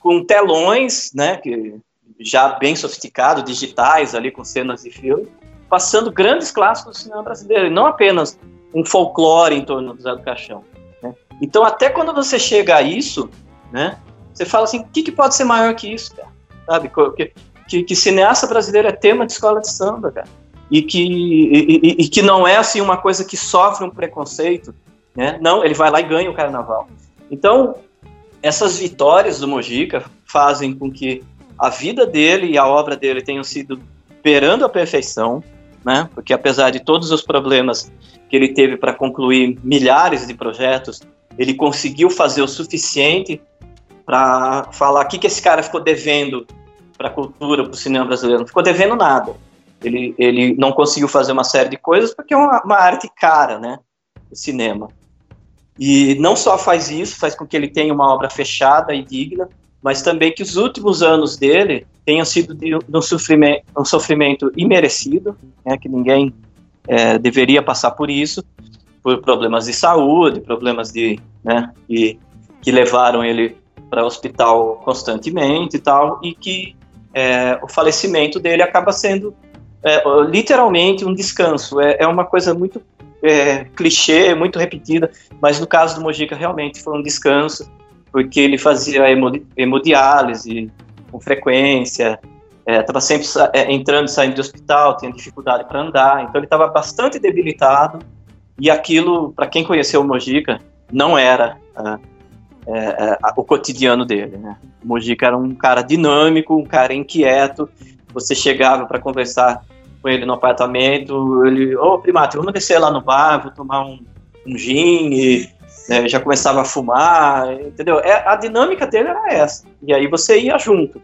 com telões, né, que já bem sofisticados, digitais ali com cenas de filme, passando grandes clássicos do cinema brasileiro, e não apenas um folclore em torno do Zé do Caixão. Né? Então, até quando você chega a isso, né, você fala assim, o que, que pode ser maior que isso, cara? Sabe? Que, que, que, cineasta brasileiro é tema de escola de samba, cara. E que, e, e, e, que não é assim uma coisa que sofre um preconceito, né? Não, ele vai lá e ganha o carnaval. Então, essas vitórias do Mojica fazem com que a vida dele e a obra dele tenham sido perando a perfeição, né? Porque apesar de todos os problemas que ele teve para concluir milhares de projetos, ele conseguiu fazer o suficiente para falar o que, que esse cara ficou devendo para a cultura, para o cinema brasileiro. Não ficou devendo nada. Ele, ele não conseguiu fazer uma série de coisas porque é uma, uma arte cara, né? O cinema. E não só faz isso, faz com que ele tenha uma obra fechada e digna, mas também que os últimos anos dele tenham sido de um sofrimento, um sofrimento imerecido, né, que ninguém é, deveria passar por isso, por problemas de saúde, problemas de, né, que, que levaram ele para hospital constantemente e tal, e que é, o falecimento dele acaba sendo é, literalmente um descanso. É, é uma coisa muito é, clichê, muito repetida, mas no caso do Mojica realmente foi um descanso porque ele fazia hemodiálise com frequência, estava é, sempre é, entrando e saindo do hospital, tinha dificuldade para andar, então ele estava bastante debilitado e aquilo, para quem conheceu o Mojica, não era é, é, o cotidiano dele. Né? O Mojica era um cara dinâmico, um cara inquieto, você chegava para conversar com ele no apartamento, ele, ô oh, primate, vamos descer lá no bar, vou tomar um, um gin e né, já começava a fumar, entendeu? É, a dinâmica dele era essa. E aí você ia junto.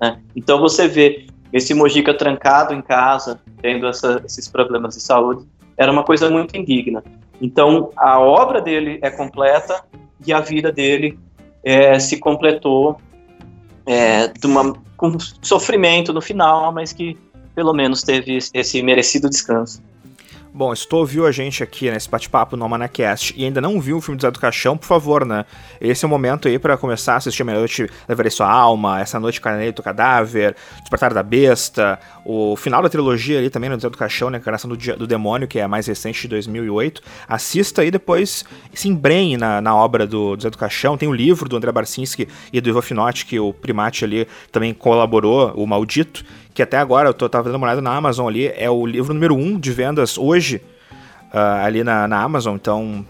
Né? Então você vê esse Mojica trancado em casa, tendo essa, esses problemas de saúde, era uma coisa muito indigna. Então a obra dele é completa e a vida dele é, se completou é, uma, com sofrimento no final, mas que pelo menos teve esse merecido descanso. Bom, se tu ouviu a gente aqui nesse bate-papo no Manacast e ainda não viu o filme do Zé do Caixão, por favor, né? Esse é o momento aí para começar a assistir Meia Noite Levarei Sua Alma, Essa Noite Carneiro do Cadáver, Despertar da Besta, o final da trilogia ali também no Zé do Caixão, né? Encarnação do, do Demônio, que é a mais recente de 2008. Assista e depois se embrenhe na, na obra do, do Zé do Caixão. Tem o livro do André Barcinski e do Ivo Finotti, que o Primate ali também colaborou, o Maldito que até agora eu tô, tava dando uma olhada na Amazon ali, é o livro número um de vendas hoje uh, ali na, na Amazon, então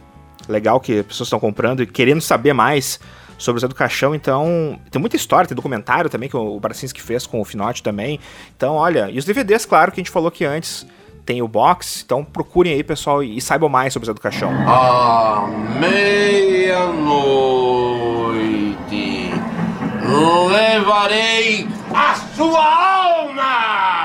legal que as pessoas estão comprando e querendo saber mais sobre o Zé do Caixão, então tem muita história, tem documentário também que o Bracinski fez com o Finote também, então olha, e os DVDs, claro, que a gente falou aqui antes, tem o box, então procurem aí, pessoal, e, saibam mais sobre o Zé do Caixão. À meia-noite levarei a sua alma!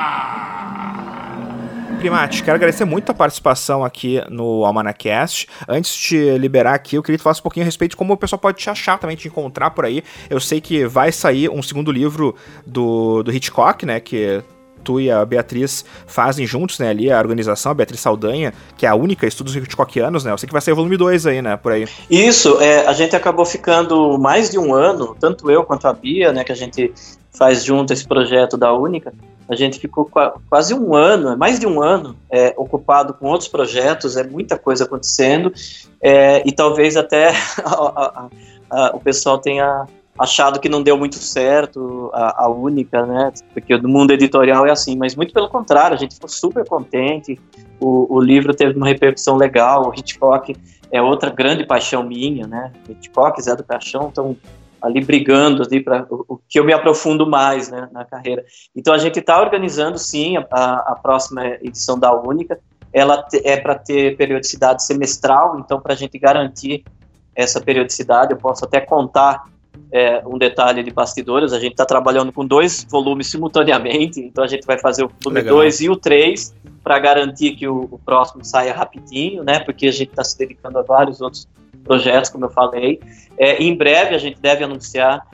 Primate, quero agradecer muito a participação aqui no Almanacast. Antes de liberar aqui, eu queria que tu falasse um pouquinho a respeito de como o pessoal pode te achar também, te encontrar por aí. Eu sei que vai sair um segundo livro do, do Hitchcock, né, que tu e a Beatriz fazem juntos, né, ali, a organização, a Beatriz Saldanha, que é a única estudos Hitchcockianos, né? Eu sei que vai sair volume 2 aí, né, por aí. Isso, é, a gente acabou ficando mais de um ano, tanto eu quanto a Bia, né, que a gente faz junto esse projeto da Única, a gente ficou quase um ano, mais de um ano, é, ocupado com outros projetos, é muita coisa acontecendo, é, e talvez até a, a, a, o pessoal tenha achado que não deu muito certo a, única, né? Porque no mundo editorial é assim, mas muito pelo contrário, a gente ficou super contente. O, o livro teve uma repercussão legal. O Hitchcock é outra grande paixão minha, né? Hitchcock, Zé do Caixão, estão ali brigando ali para o, o, que eu me aprofundo mais né, na carreira. Então a gente está organizando sim a, a, próxima edição da Única. Ela é para ter periodicidade semestral, então para a gente garantir essa periodicidade, eu posso até contar é, um detalhe de bastidores, a gente está trabalhando com dois volumes simultaneamente, então a gente vai fazer o volume 2 e o 3 para garantir que o, o, próximo saia rapidinho, né? Porque a gente está se dedicando a vários outros projetos, como eu falei. É, em breve a gente deve anunciar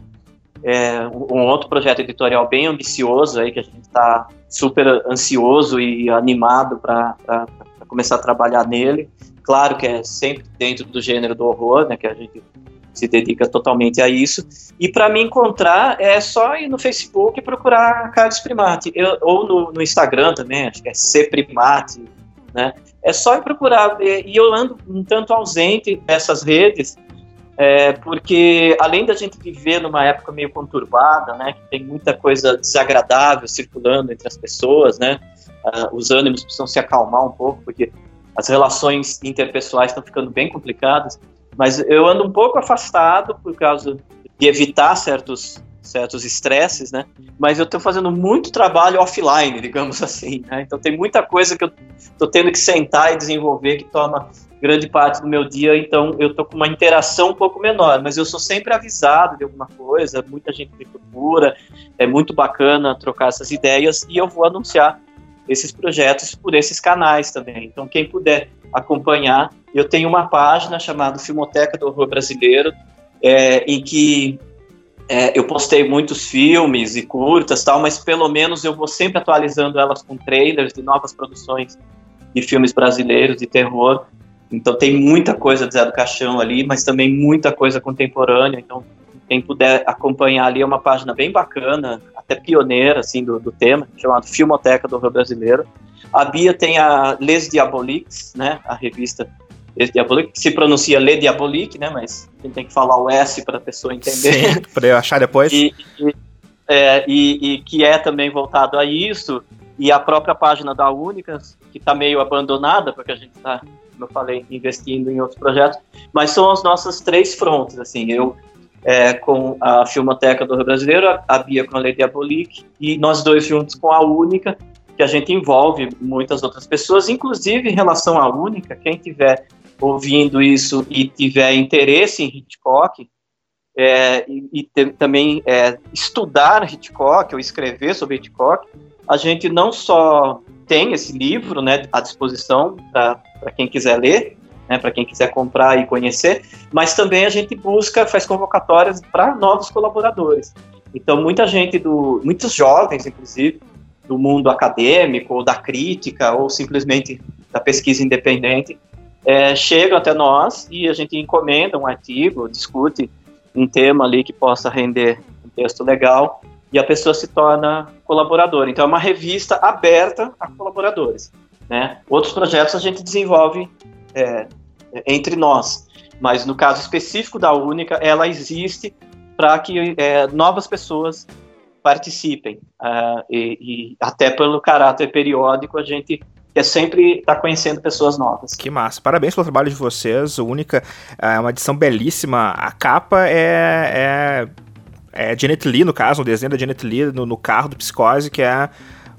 é, um outro projeto editorial bem ambicioso aí que a gente está super ansioso e animado para começar a trabalhar nele. Claro que é sempre dentro do gênero do horror, né? Que a gente se dedica totalmente a isso. E para me encontrar é só ir no Facebook e procurar Carlos Primati, eu, ou no, no, Instagram também, acho que é C Primati, né? É só ir procurar. E eu ando um tanto ausente dessas redes, é, porque além da gente viver numa época meio conturbada, né, que tem muita coisa desagradável circulando entre as pessoas, né, uh, os ânimos precisam se acalmar um pouco, porque as relações interpessoais estão ficando bem complicadas. Mas eu ando um pouco afastado por causa de evitar certos certos estresses, né? Mas eu estou fazendo muito trabalho offline, digamos assim. Né? Então tem muita coisa que eu estou tendo que sentar e desenvolver que toma grande parte do meu dia. Então eu estou com uma interação um pouco menor, mas eu sou sempre avisado de alguma coisa. Muita gente me procura. É muito bacana trocar essas ideias e eu vou anunciar esses projetos por esses canais também. Então quem puder acompanhar eu tenho uma página chamada Filmoteca do Horror Brasileiro, é, em que é, eu postei muitos filmes e curtas, tal, mas pelo menos eu vou sempre atualizando elas com trailers de novas produções de filmes brasileiros de terror. Então tem muita coisa de Zé do Caixão ali, mas também muita coisa contemporânea. Então quem puder acompanhar ali é uma página bem bacana, até pioneira assim do, do tema, chamado Filmoteca do Horror Brasileiro. A Bia tem a Les Diaboliques, né, a revista Diabolique, que se pronuncia Le Diabolique, né? Mas a gente tem que falar o S para a pessoa entender. Sim, para eu achar depois. E, e, é, e, e, que é também voltado a isso. E a própria página da Únicas, que está meio abandonada, porque a gente está, como eu falei, investindo em outros projetos. Mas são as nossas três frontes, assim. Eu é, com a Filmoteca do Rio Brasileiro, a Bia com a Le Diabolique, e nós dois juntos com a Única, que a gente envolve muitas outras pessoas, inclusive em relação à Única, quem tiver ouvindo isso e tiver interesse em Hitchcock, é, e, e ter, também é, estudar Hitchcock ou escrever sobre Hitchcock, a gente não só tem esse livro né, à disposição para quem quiser ler, né, para quem quiser comprar e conhecer, mas também a gente busca, faz convocatórias para novos colaboradores. Então, muita gente, do, muitos jovens, inclusive, do mundo acadêmico, ou da crítica, ou simplesmente da pesquisa independente, é, chegam até nós e a gente encomenda um artigo, discute um tema ali que possa render um texto legal e a pessoa se torna colaboradora. Então é uma revista aberta a colaboradores. Né? Outros projetos a gente desenvolve é, entre nós, mas no caso específico da Única, ela existe para que é, novas pessoas participem uh, e, e, até pelo caráter periódico a gente quer sempre estar tá conhecendo pessoas novas. Que massa! Parabéns pelo trabalho de vocês. O Única é uma edição belíssima. A capa é, é, é Janet Lee, no caso, um desenho da Janet Lee no, no carro do Psicose, que é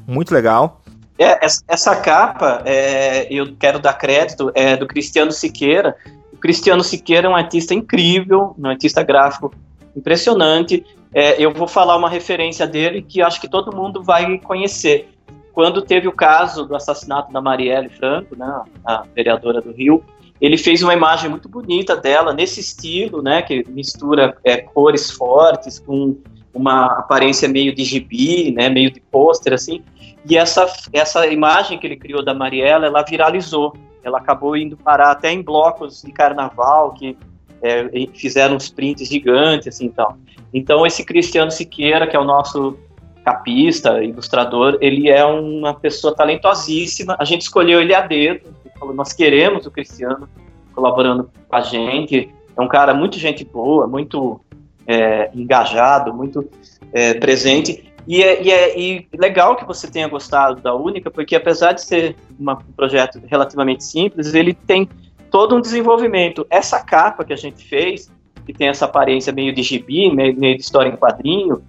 muito legal. É, essa capa, é, eu quero dar crédito, é do Cristiano Siqueira. O Cristiano Siqueira é um artista incrível, um artista gráfico impressionante. É, eu vou falar uma referência dele que acho que todo mundo vai conhecer. Quando teve o caso do assassinato da Marielle Franco, né, a vereadora do Rio, ele fez uma imagem muito bonita dela, nesse estilo, né, que mistura é, cores fortes com uma aparência meio de gibi, né, meio de pôster, assim. E essa, essa imagem que ele criou da Marielle, ela viralizou. Ela acabou indo parar até em blocos de carnaval, que é, fizeram uns prints gigantes, assim, então. Então, esse Cristiano Siqueira, que é o nosso capista, ilustrador, ele é uma pessoa talentosíssima. A gente escolheu ele a dedo, falou, nós queremos o Cristiano colaborando com a gente. É um cara muito gente boa, muito é, engajado, muito é, presente. E é, e é e legal que você tenha gostado da Única, porque apesar de ser uma, um projeto relativamente simples, ele tem todo um desenvolvimento. Essa capa que a gente fez, que tem essa aparência meio de gibi, meio, meio de história em quadrinho,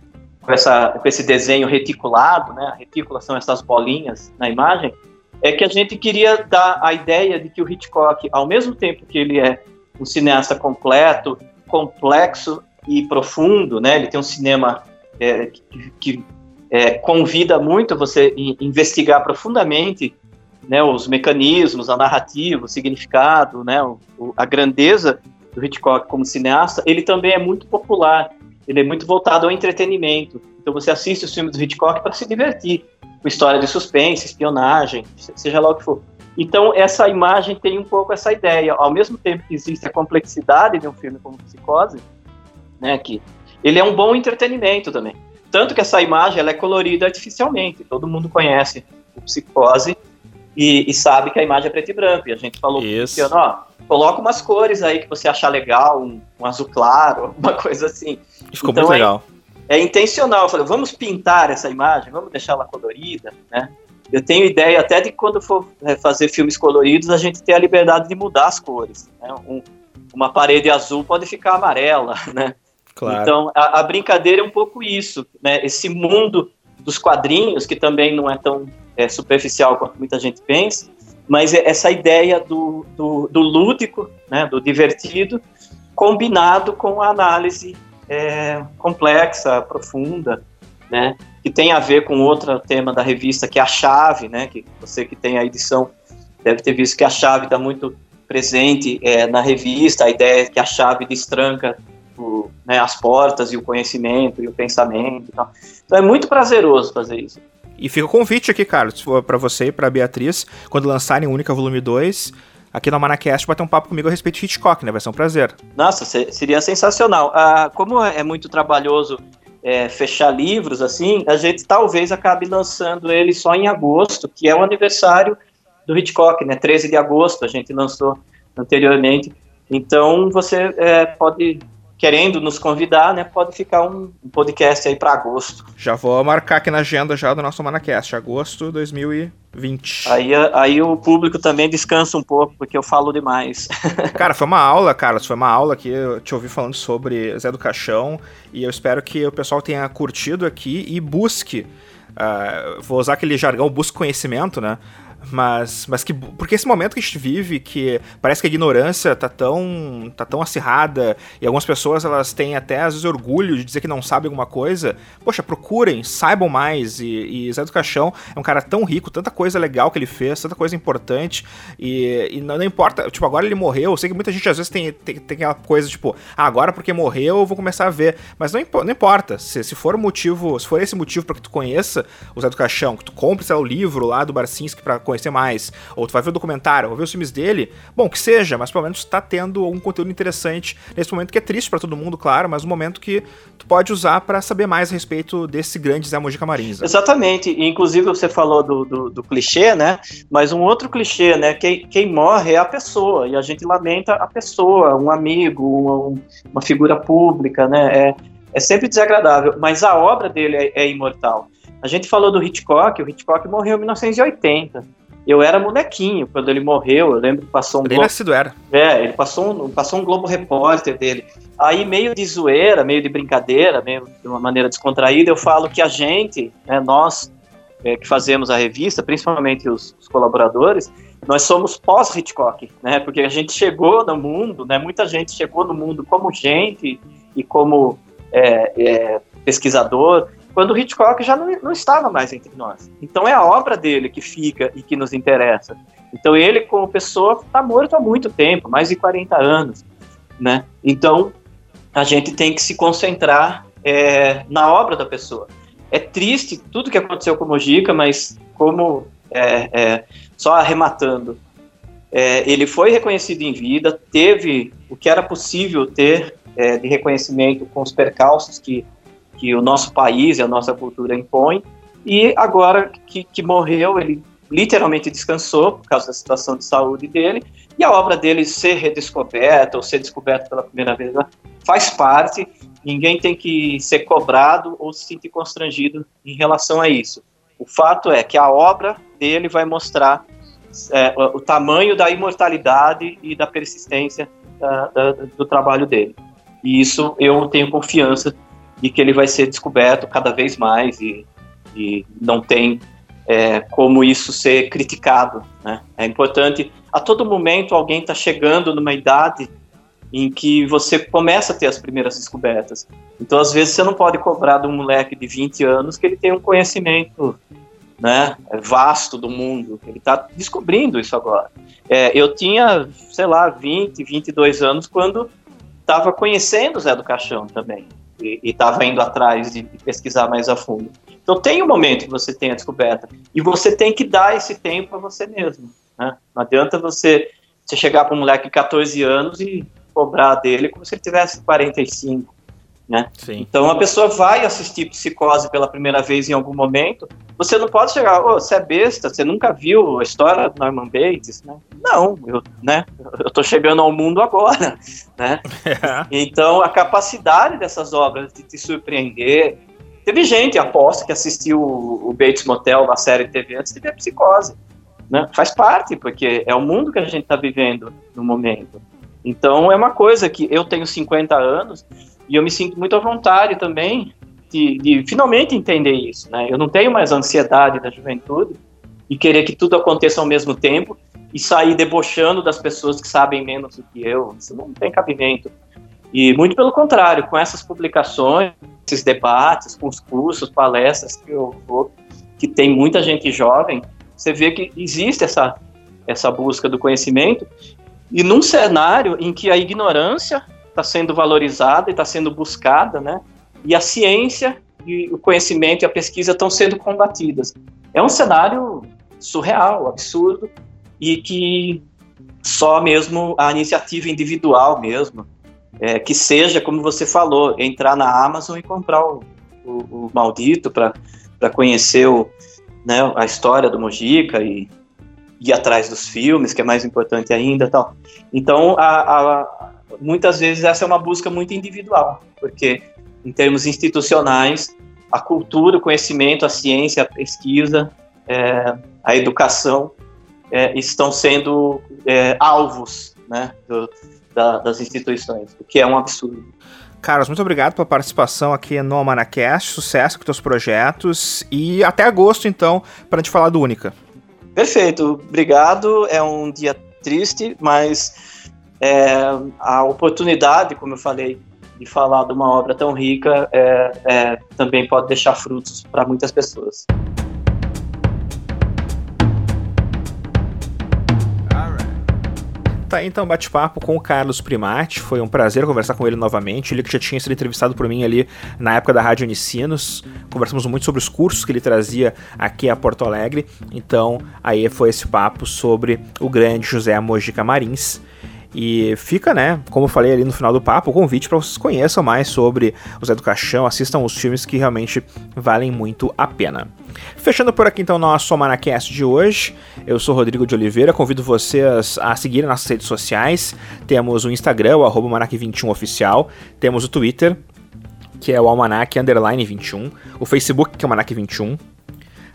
com, essa, com esse desenho reticulado, né? A retícula são essas bolinhas na imagem, é que a gente queria dar a ideia de que o Hitchcock, ao mesmo tempo que ele é um cineasta completo, complexo e profundo, né? Ele tem um cinema é, que, que é, convida muito você investigar profundamente né, os mecanismos, a narrativa, o significado, né, o, a grandeza do Hitchcock como cineasta, ele também é muito popular, ele é muito voltado ao entretenimento. Então você assiste os filmes do Hitchcock para se divertir, com história de suspense, espionagem, seja lá o que for. Então essa imagem tem um pouco essa ideia, ao mesmo tempo que existe a complexidade de um filme como Psicose, né, que ele é um bom entretenimento também. Tanto que essa imagem ela é colorida artificialmente, todo mundo conhece o Psicose, e, e, sabe que a imagem é preto e branco. E a gente falou Isso. Cristiano, ó, coloca umas cores aí que você achar legal, um, um azul claro, uma coisa assim. Ficou então, muito é, legal. É intencional. Eu falei, vamos pintar essa imagem, vamos deixar ela colorida, né? Eu tenho ideia até de quando for é, fazer filmes coloridos, a gente ter a liberdade de mudar as cores. Né? Um, uma parede azul pode ficar amarela, né? Claro. Então, a, a, brincadeira é um pouco isso, né? Esse mundo dos quadrinhos, que também não é tão é, superficial quanto muita gente pensa, mas é essa ideia do, do, do lúdico, né, do divertido, combinado com a análise é, complexa, profunda, né, que tem a ver com outro tema da revista, que é a chave, né, que você que tem a edição deve ter visto que a chave está muito presente é, na revista, a ideia é que a chave destranca o, né, as portas e o conhecimento e o pensamento. Então é muito prazeroso fazer isso. E fica o convite aqui, Carlos, para você e para Beatriz, quando lançarem o Única Volume 2, aqui no Manacast, bater um papo comigo a respeito de Hitchcock, né? Vai ser um prazer. Nossa, seria sensacional. Ah, como é muito trabalhoso é, fechar livros, assim, a gente talvez acabe lançando ele só em agosto, que é o aniversário do Hitchcock, né? 13 de agosto, a gente lançou anteriormente. Então, você é, pode querendo nos convidar, né, pode ficar um, podcast aí para agosto. Já vou marcar aqui na agenda já do nosso Manacast, agosto 2020. Aí, aí o público também descansa um pouco, porque eu falo demais. cara, foi uma aula, cara, foi uma aula que eu te ouvi falando sobre Zé do Caixão, e eu espero que o pessoal tenha curtido aqui e busque, uh, vou usar aquele jargão, busque conhecimento, né, Mas, mas que. Porque esse momento que a gente vive, que parece que a ignorância tá tão, tá tão acirrada, e algumas pessoas elas têm até às vezes orgulho de dizer que não sabem alguma coisa. Poxa, procurem, saibam mais. E, e Zé do Caixão é um cara tão rico, tanta coisa legal que ele fez, tanta coisa importante. E, e não, não, importa, tipo, agora ele morreu. Eu sei que muita gente às vezes tem, tem, tem aquela coisa, tipo, ah, agora porque morreu eu vou começar a ver. Mas não, não importa. Se, se for motivo, se for esse motivo para que tu conheça o Zé do Caixão, que tu compre, sei lá, o livro lá do Barcinski pra conhecer mais, ou tu vai ver o documentário, ou ver os filmes dele, bom, que seja, mas pelo menos tá tendo um conteúdo interessante nesse momento que é triste para todo mundo, claro, mas um momento que tu pode usar para saber mais a respeito desse grande Zé Mojica Marins. Né? Exatamente, e inclusive você falou do, do, do, clichê, né? Mas um outro clichê, né? Quem, quem morre é a pessoa, e a gente lamenta a pessoa, um amigo, uma, uma figura pública, né? É, é sempre desagradável, mas a obra dele é, é imortal. A gente falou do Hitchcock, o Hitchcock morreu em 1980. Eu era molequinho quando ele morreu, eu lembro que passou um. Bem Globo... nascido era. É, ele passou um, passou um Globo Repórter dele. Aí, meio de zoeira, meio de brincadeira, meio de uma maneira descontraída, eu falo que a gente, né, nós é, que fazemos a revista, principalmente os, os colaboradores, nós somos pós-Hitchcock, né? Porque a gente chegou no mundo, né? Muita gente chegou no mundo como gente e como é, é, pesquisador quando Hitchcock já não, não estava mais entre nós. Então é a obra dele que fica e que nos interessa. Então ele, como pessoa, está morto há muito tempo, mais de 40 anos, né? Então a gente tem que se concentrar é, na obra da pessoa. É triste tudo que aconteceu com o Mojica, mas como é, é, só arrematando, é, ele foi reconhecido em vida, teve o que era possível ter é, de reconhecimento com os percalços que que o nosso país e a nossa cultura impõe. E agora que, que morreu, ele literalmente descansou por causa da situação de saúde dele. E a obra dele ser redescoberta ou ser descoberta pela primeira vez faz parte. Ninguém tem que ser cobrado ou se sentir constrangido em relação a isso. O fato é que a obra dele vai mostrar é, o, tamanho da imortalidade e da persistência da, da, do trabalho dele. E isso eu tenho confiança e que ele vai ser descoberto cada vez mais e, e não tem é, como isso ser criticado. Né? É importante, a todo momento alguém está chegando numa idade em que você começa a ter as primeiras descobertas. Então, às vezes, você não pode cobrar de um moleque de 20 anos que ele tem um conhecimento né, vasto do mundo. Ele está descobrindo isso agora. É, eu tinha, sei lá, 20, 22 anos quando estava conhecendo Zé do Caixão também e estava indo atrás de, de, pesquisar mais a fundo. Então tem um momento que você tem a descoberta e você tem que dar esse tempo a você mesmo. Né? Não adianta você, você chegar para um moleque de 14 anos e cobrar dele como se ele tivesse 45. Né? Então a pessoa vai assistir Psicose pela primeira vez em algum momento, você não pode chegar, oh, você é besta, você nunca viu a história do Norman Bates, né? Não, eu, né? Eu tô chegando ao mundo agora, né? É. Então a capacidade dessas obras de te surpreender, teve gente, aposto, que assistiu o, Bates Motel, a série de TV antes de ver Psicose, né? Faz parte, porque é o mundo que a gente está vivendo no momento. Então é uma coisa que eu tenho 50 anos e eu me sinto muito à vontade também de, de, finalmente entender isso, né? Eu não tenho mais ansiedade da juventude e querer que tudo aconteça ao mesmo tempo e sair debochando das pessoas que sabem menos do que eu. Isso não tem cabimento. E muito pelo contrário, com essas publicações, esses debates, com os cursos, palestras que eu vou, que tem muita gente jovem, você vê que existe essa essa busca do conhecimento e num cenário em que a ignorância está sendo valorizada e está sendo buscada, né? E a ciência e o conhecimento e a pesquisa estão sendo combatidas. É um cenário surreal, absurdo, e que só mesmo a iniciativa individual mesmo, é, que seja, como você falou, entrar na Amazon e comprar o, o, o maldito para conhecer o, né, a história do Mojica e ir atrás dos filmes, que é mais importante ainda tal. Então, a, a, muitas vezes essa é uma busca muito individual, porque em termos institucionais, a cultura, o conhecimento, a ciência, a pesquisa, é, a educação é, estão sendo é, alvos né, do, da, das instituições, o que é um absurdo. Carlos, muito obrigado pela participação aqui no Almanacast, sucesso com teus projetos e até agosto, então, para a gente falar do Única. Perfeito, obrigado. É um dia triste, mas é, a oportunidade, como eu falei, de falar de uma obra tão rica é, é, também pode deixar frutos para muitas pessoas. Tá então bate-papo com o Carlos Primati. Foi um prazer conversar com ele novamente. Ele que já tinha sido entrevistado por mim ali na época da Rádio Unicinos. Conversamos muito sobre os cursos que ele trazia aqui a Porto Alegre. Então, aí foi esse papo sobre o grande José Mojica Marins. E fica, né, como eu falei ali no final do papo, o convite para vocês conheçam mais sobre o Zé do Caixão, assistam os filmes que realmente valem muito a pena. Fechando por aqui então nosso Almanacast de hoje, eu sou Rodrigo de Oliveira, convido vocês a seguirem nossas redes sociais, temos o Instagram, o arroba 21 oficial. Temos o Twitter, que é o Almanac Underline 21, o Facebook, que é o Almanac 21,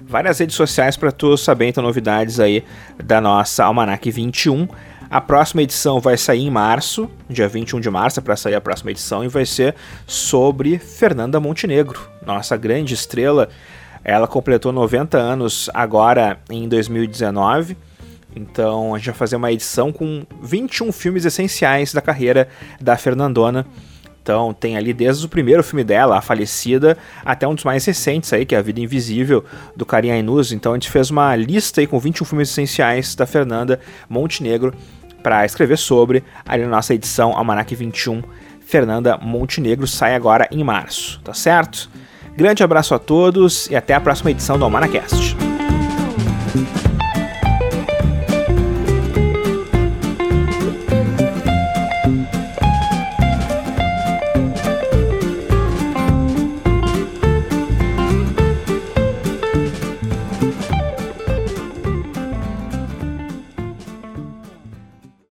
várias redes sociais para tu saber então novidades aí da nossa Almanac 21, a próxima edição vai sair em março, dia 21 de março, é para sair a próxima edição, e vai ser sobre Fernanda Montenegro, nossa grande estrela. Ela completou 90 anos agora em 2019. Então a gente vai fazer uma edição com 21 filmes essenciais da carreira da Fernandona. Então tem ali desde o primeiro filme dela, A Falecida, até um dos mais recentes aí, que é A Vida Invisível, do Karim Ainuz. Então a gente fez uma lista aí com 21 filmes essenciais da Fernanda Montenegro para escrever sobre ali na nossa edição Almanac 21. Fernanda Montenegro sai agora em março, tá certo? Grande abraço a todos e até a próxima edição do Almanacast.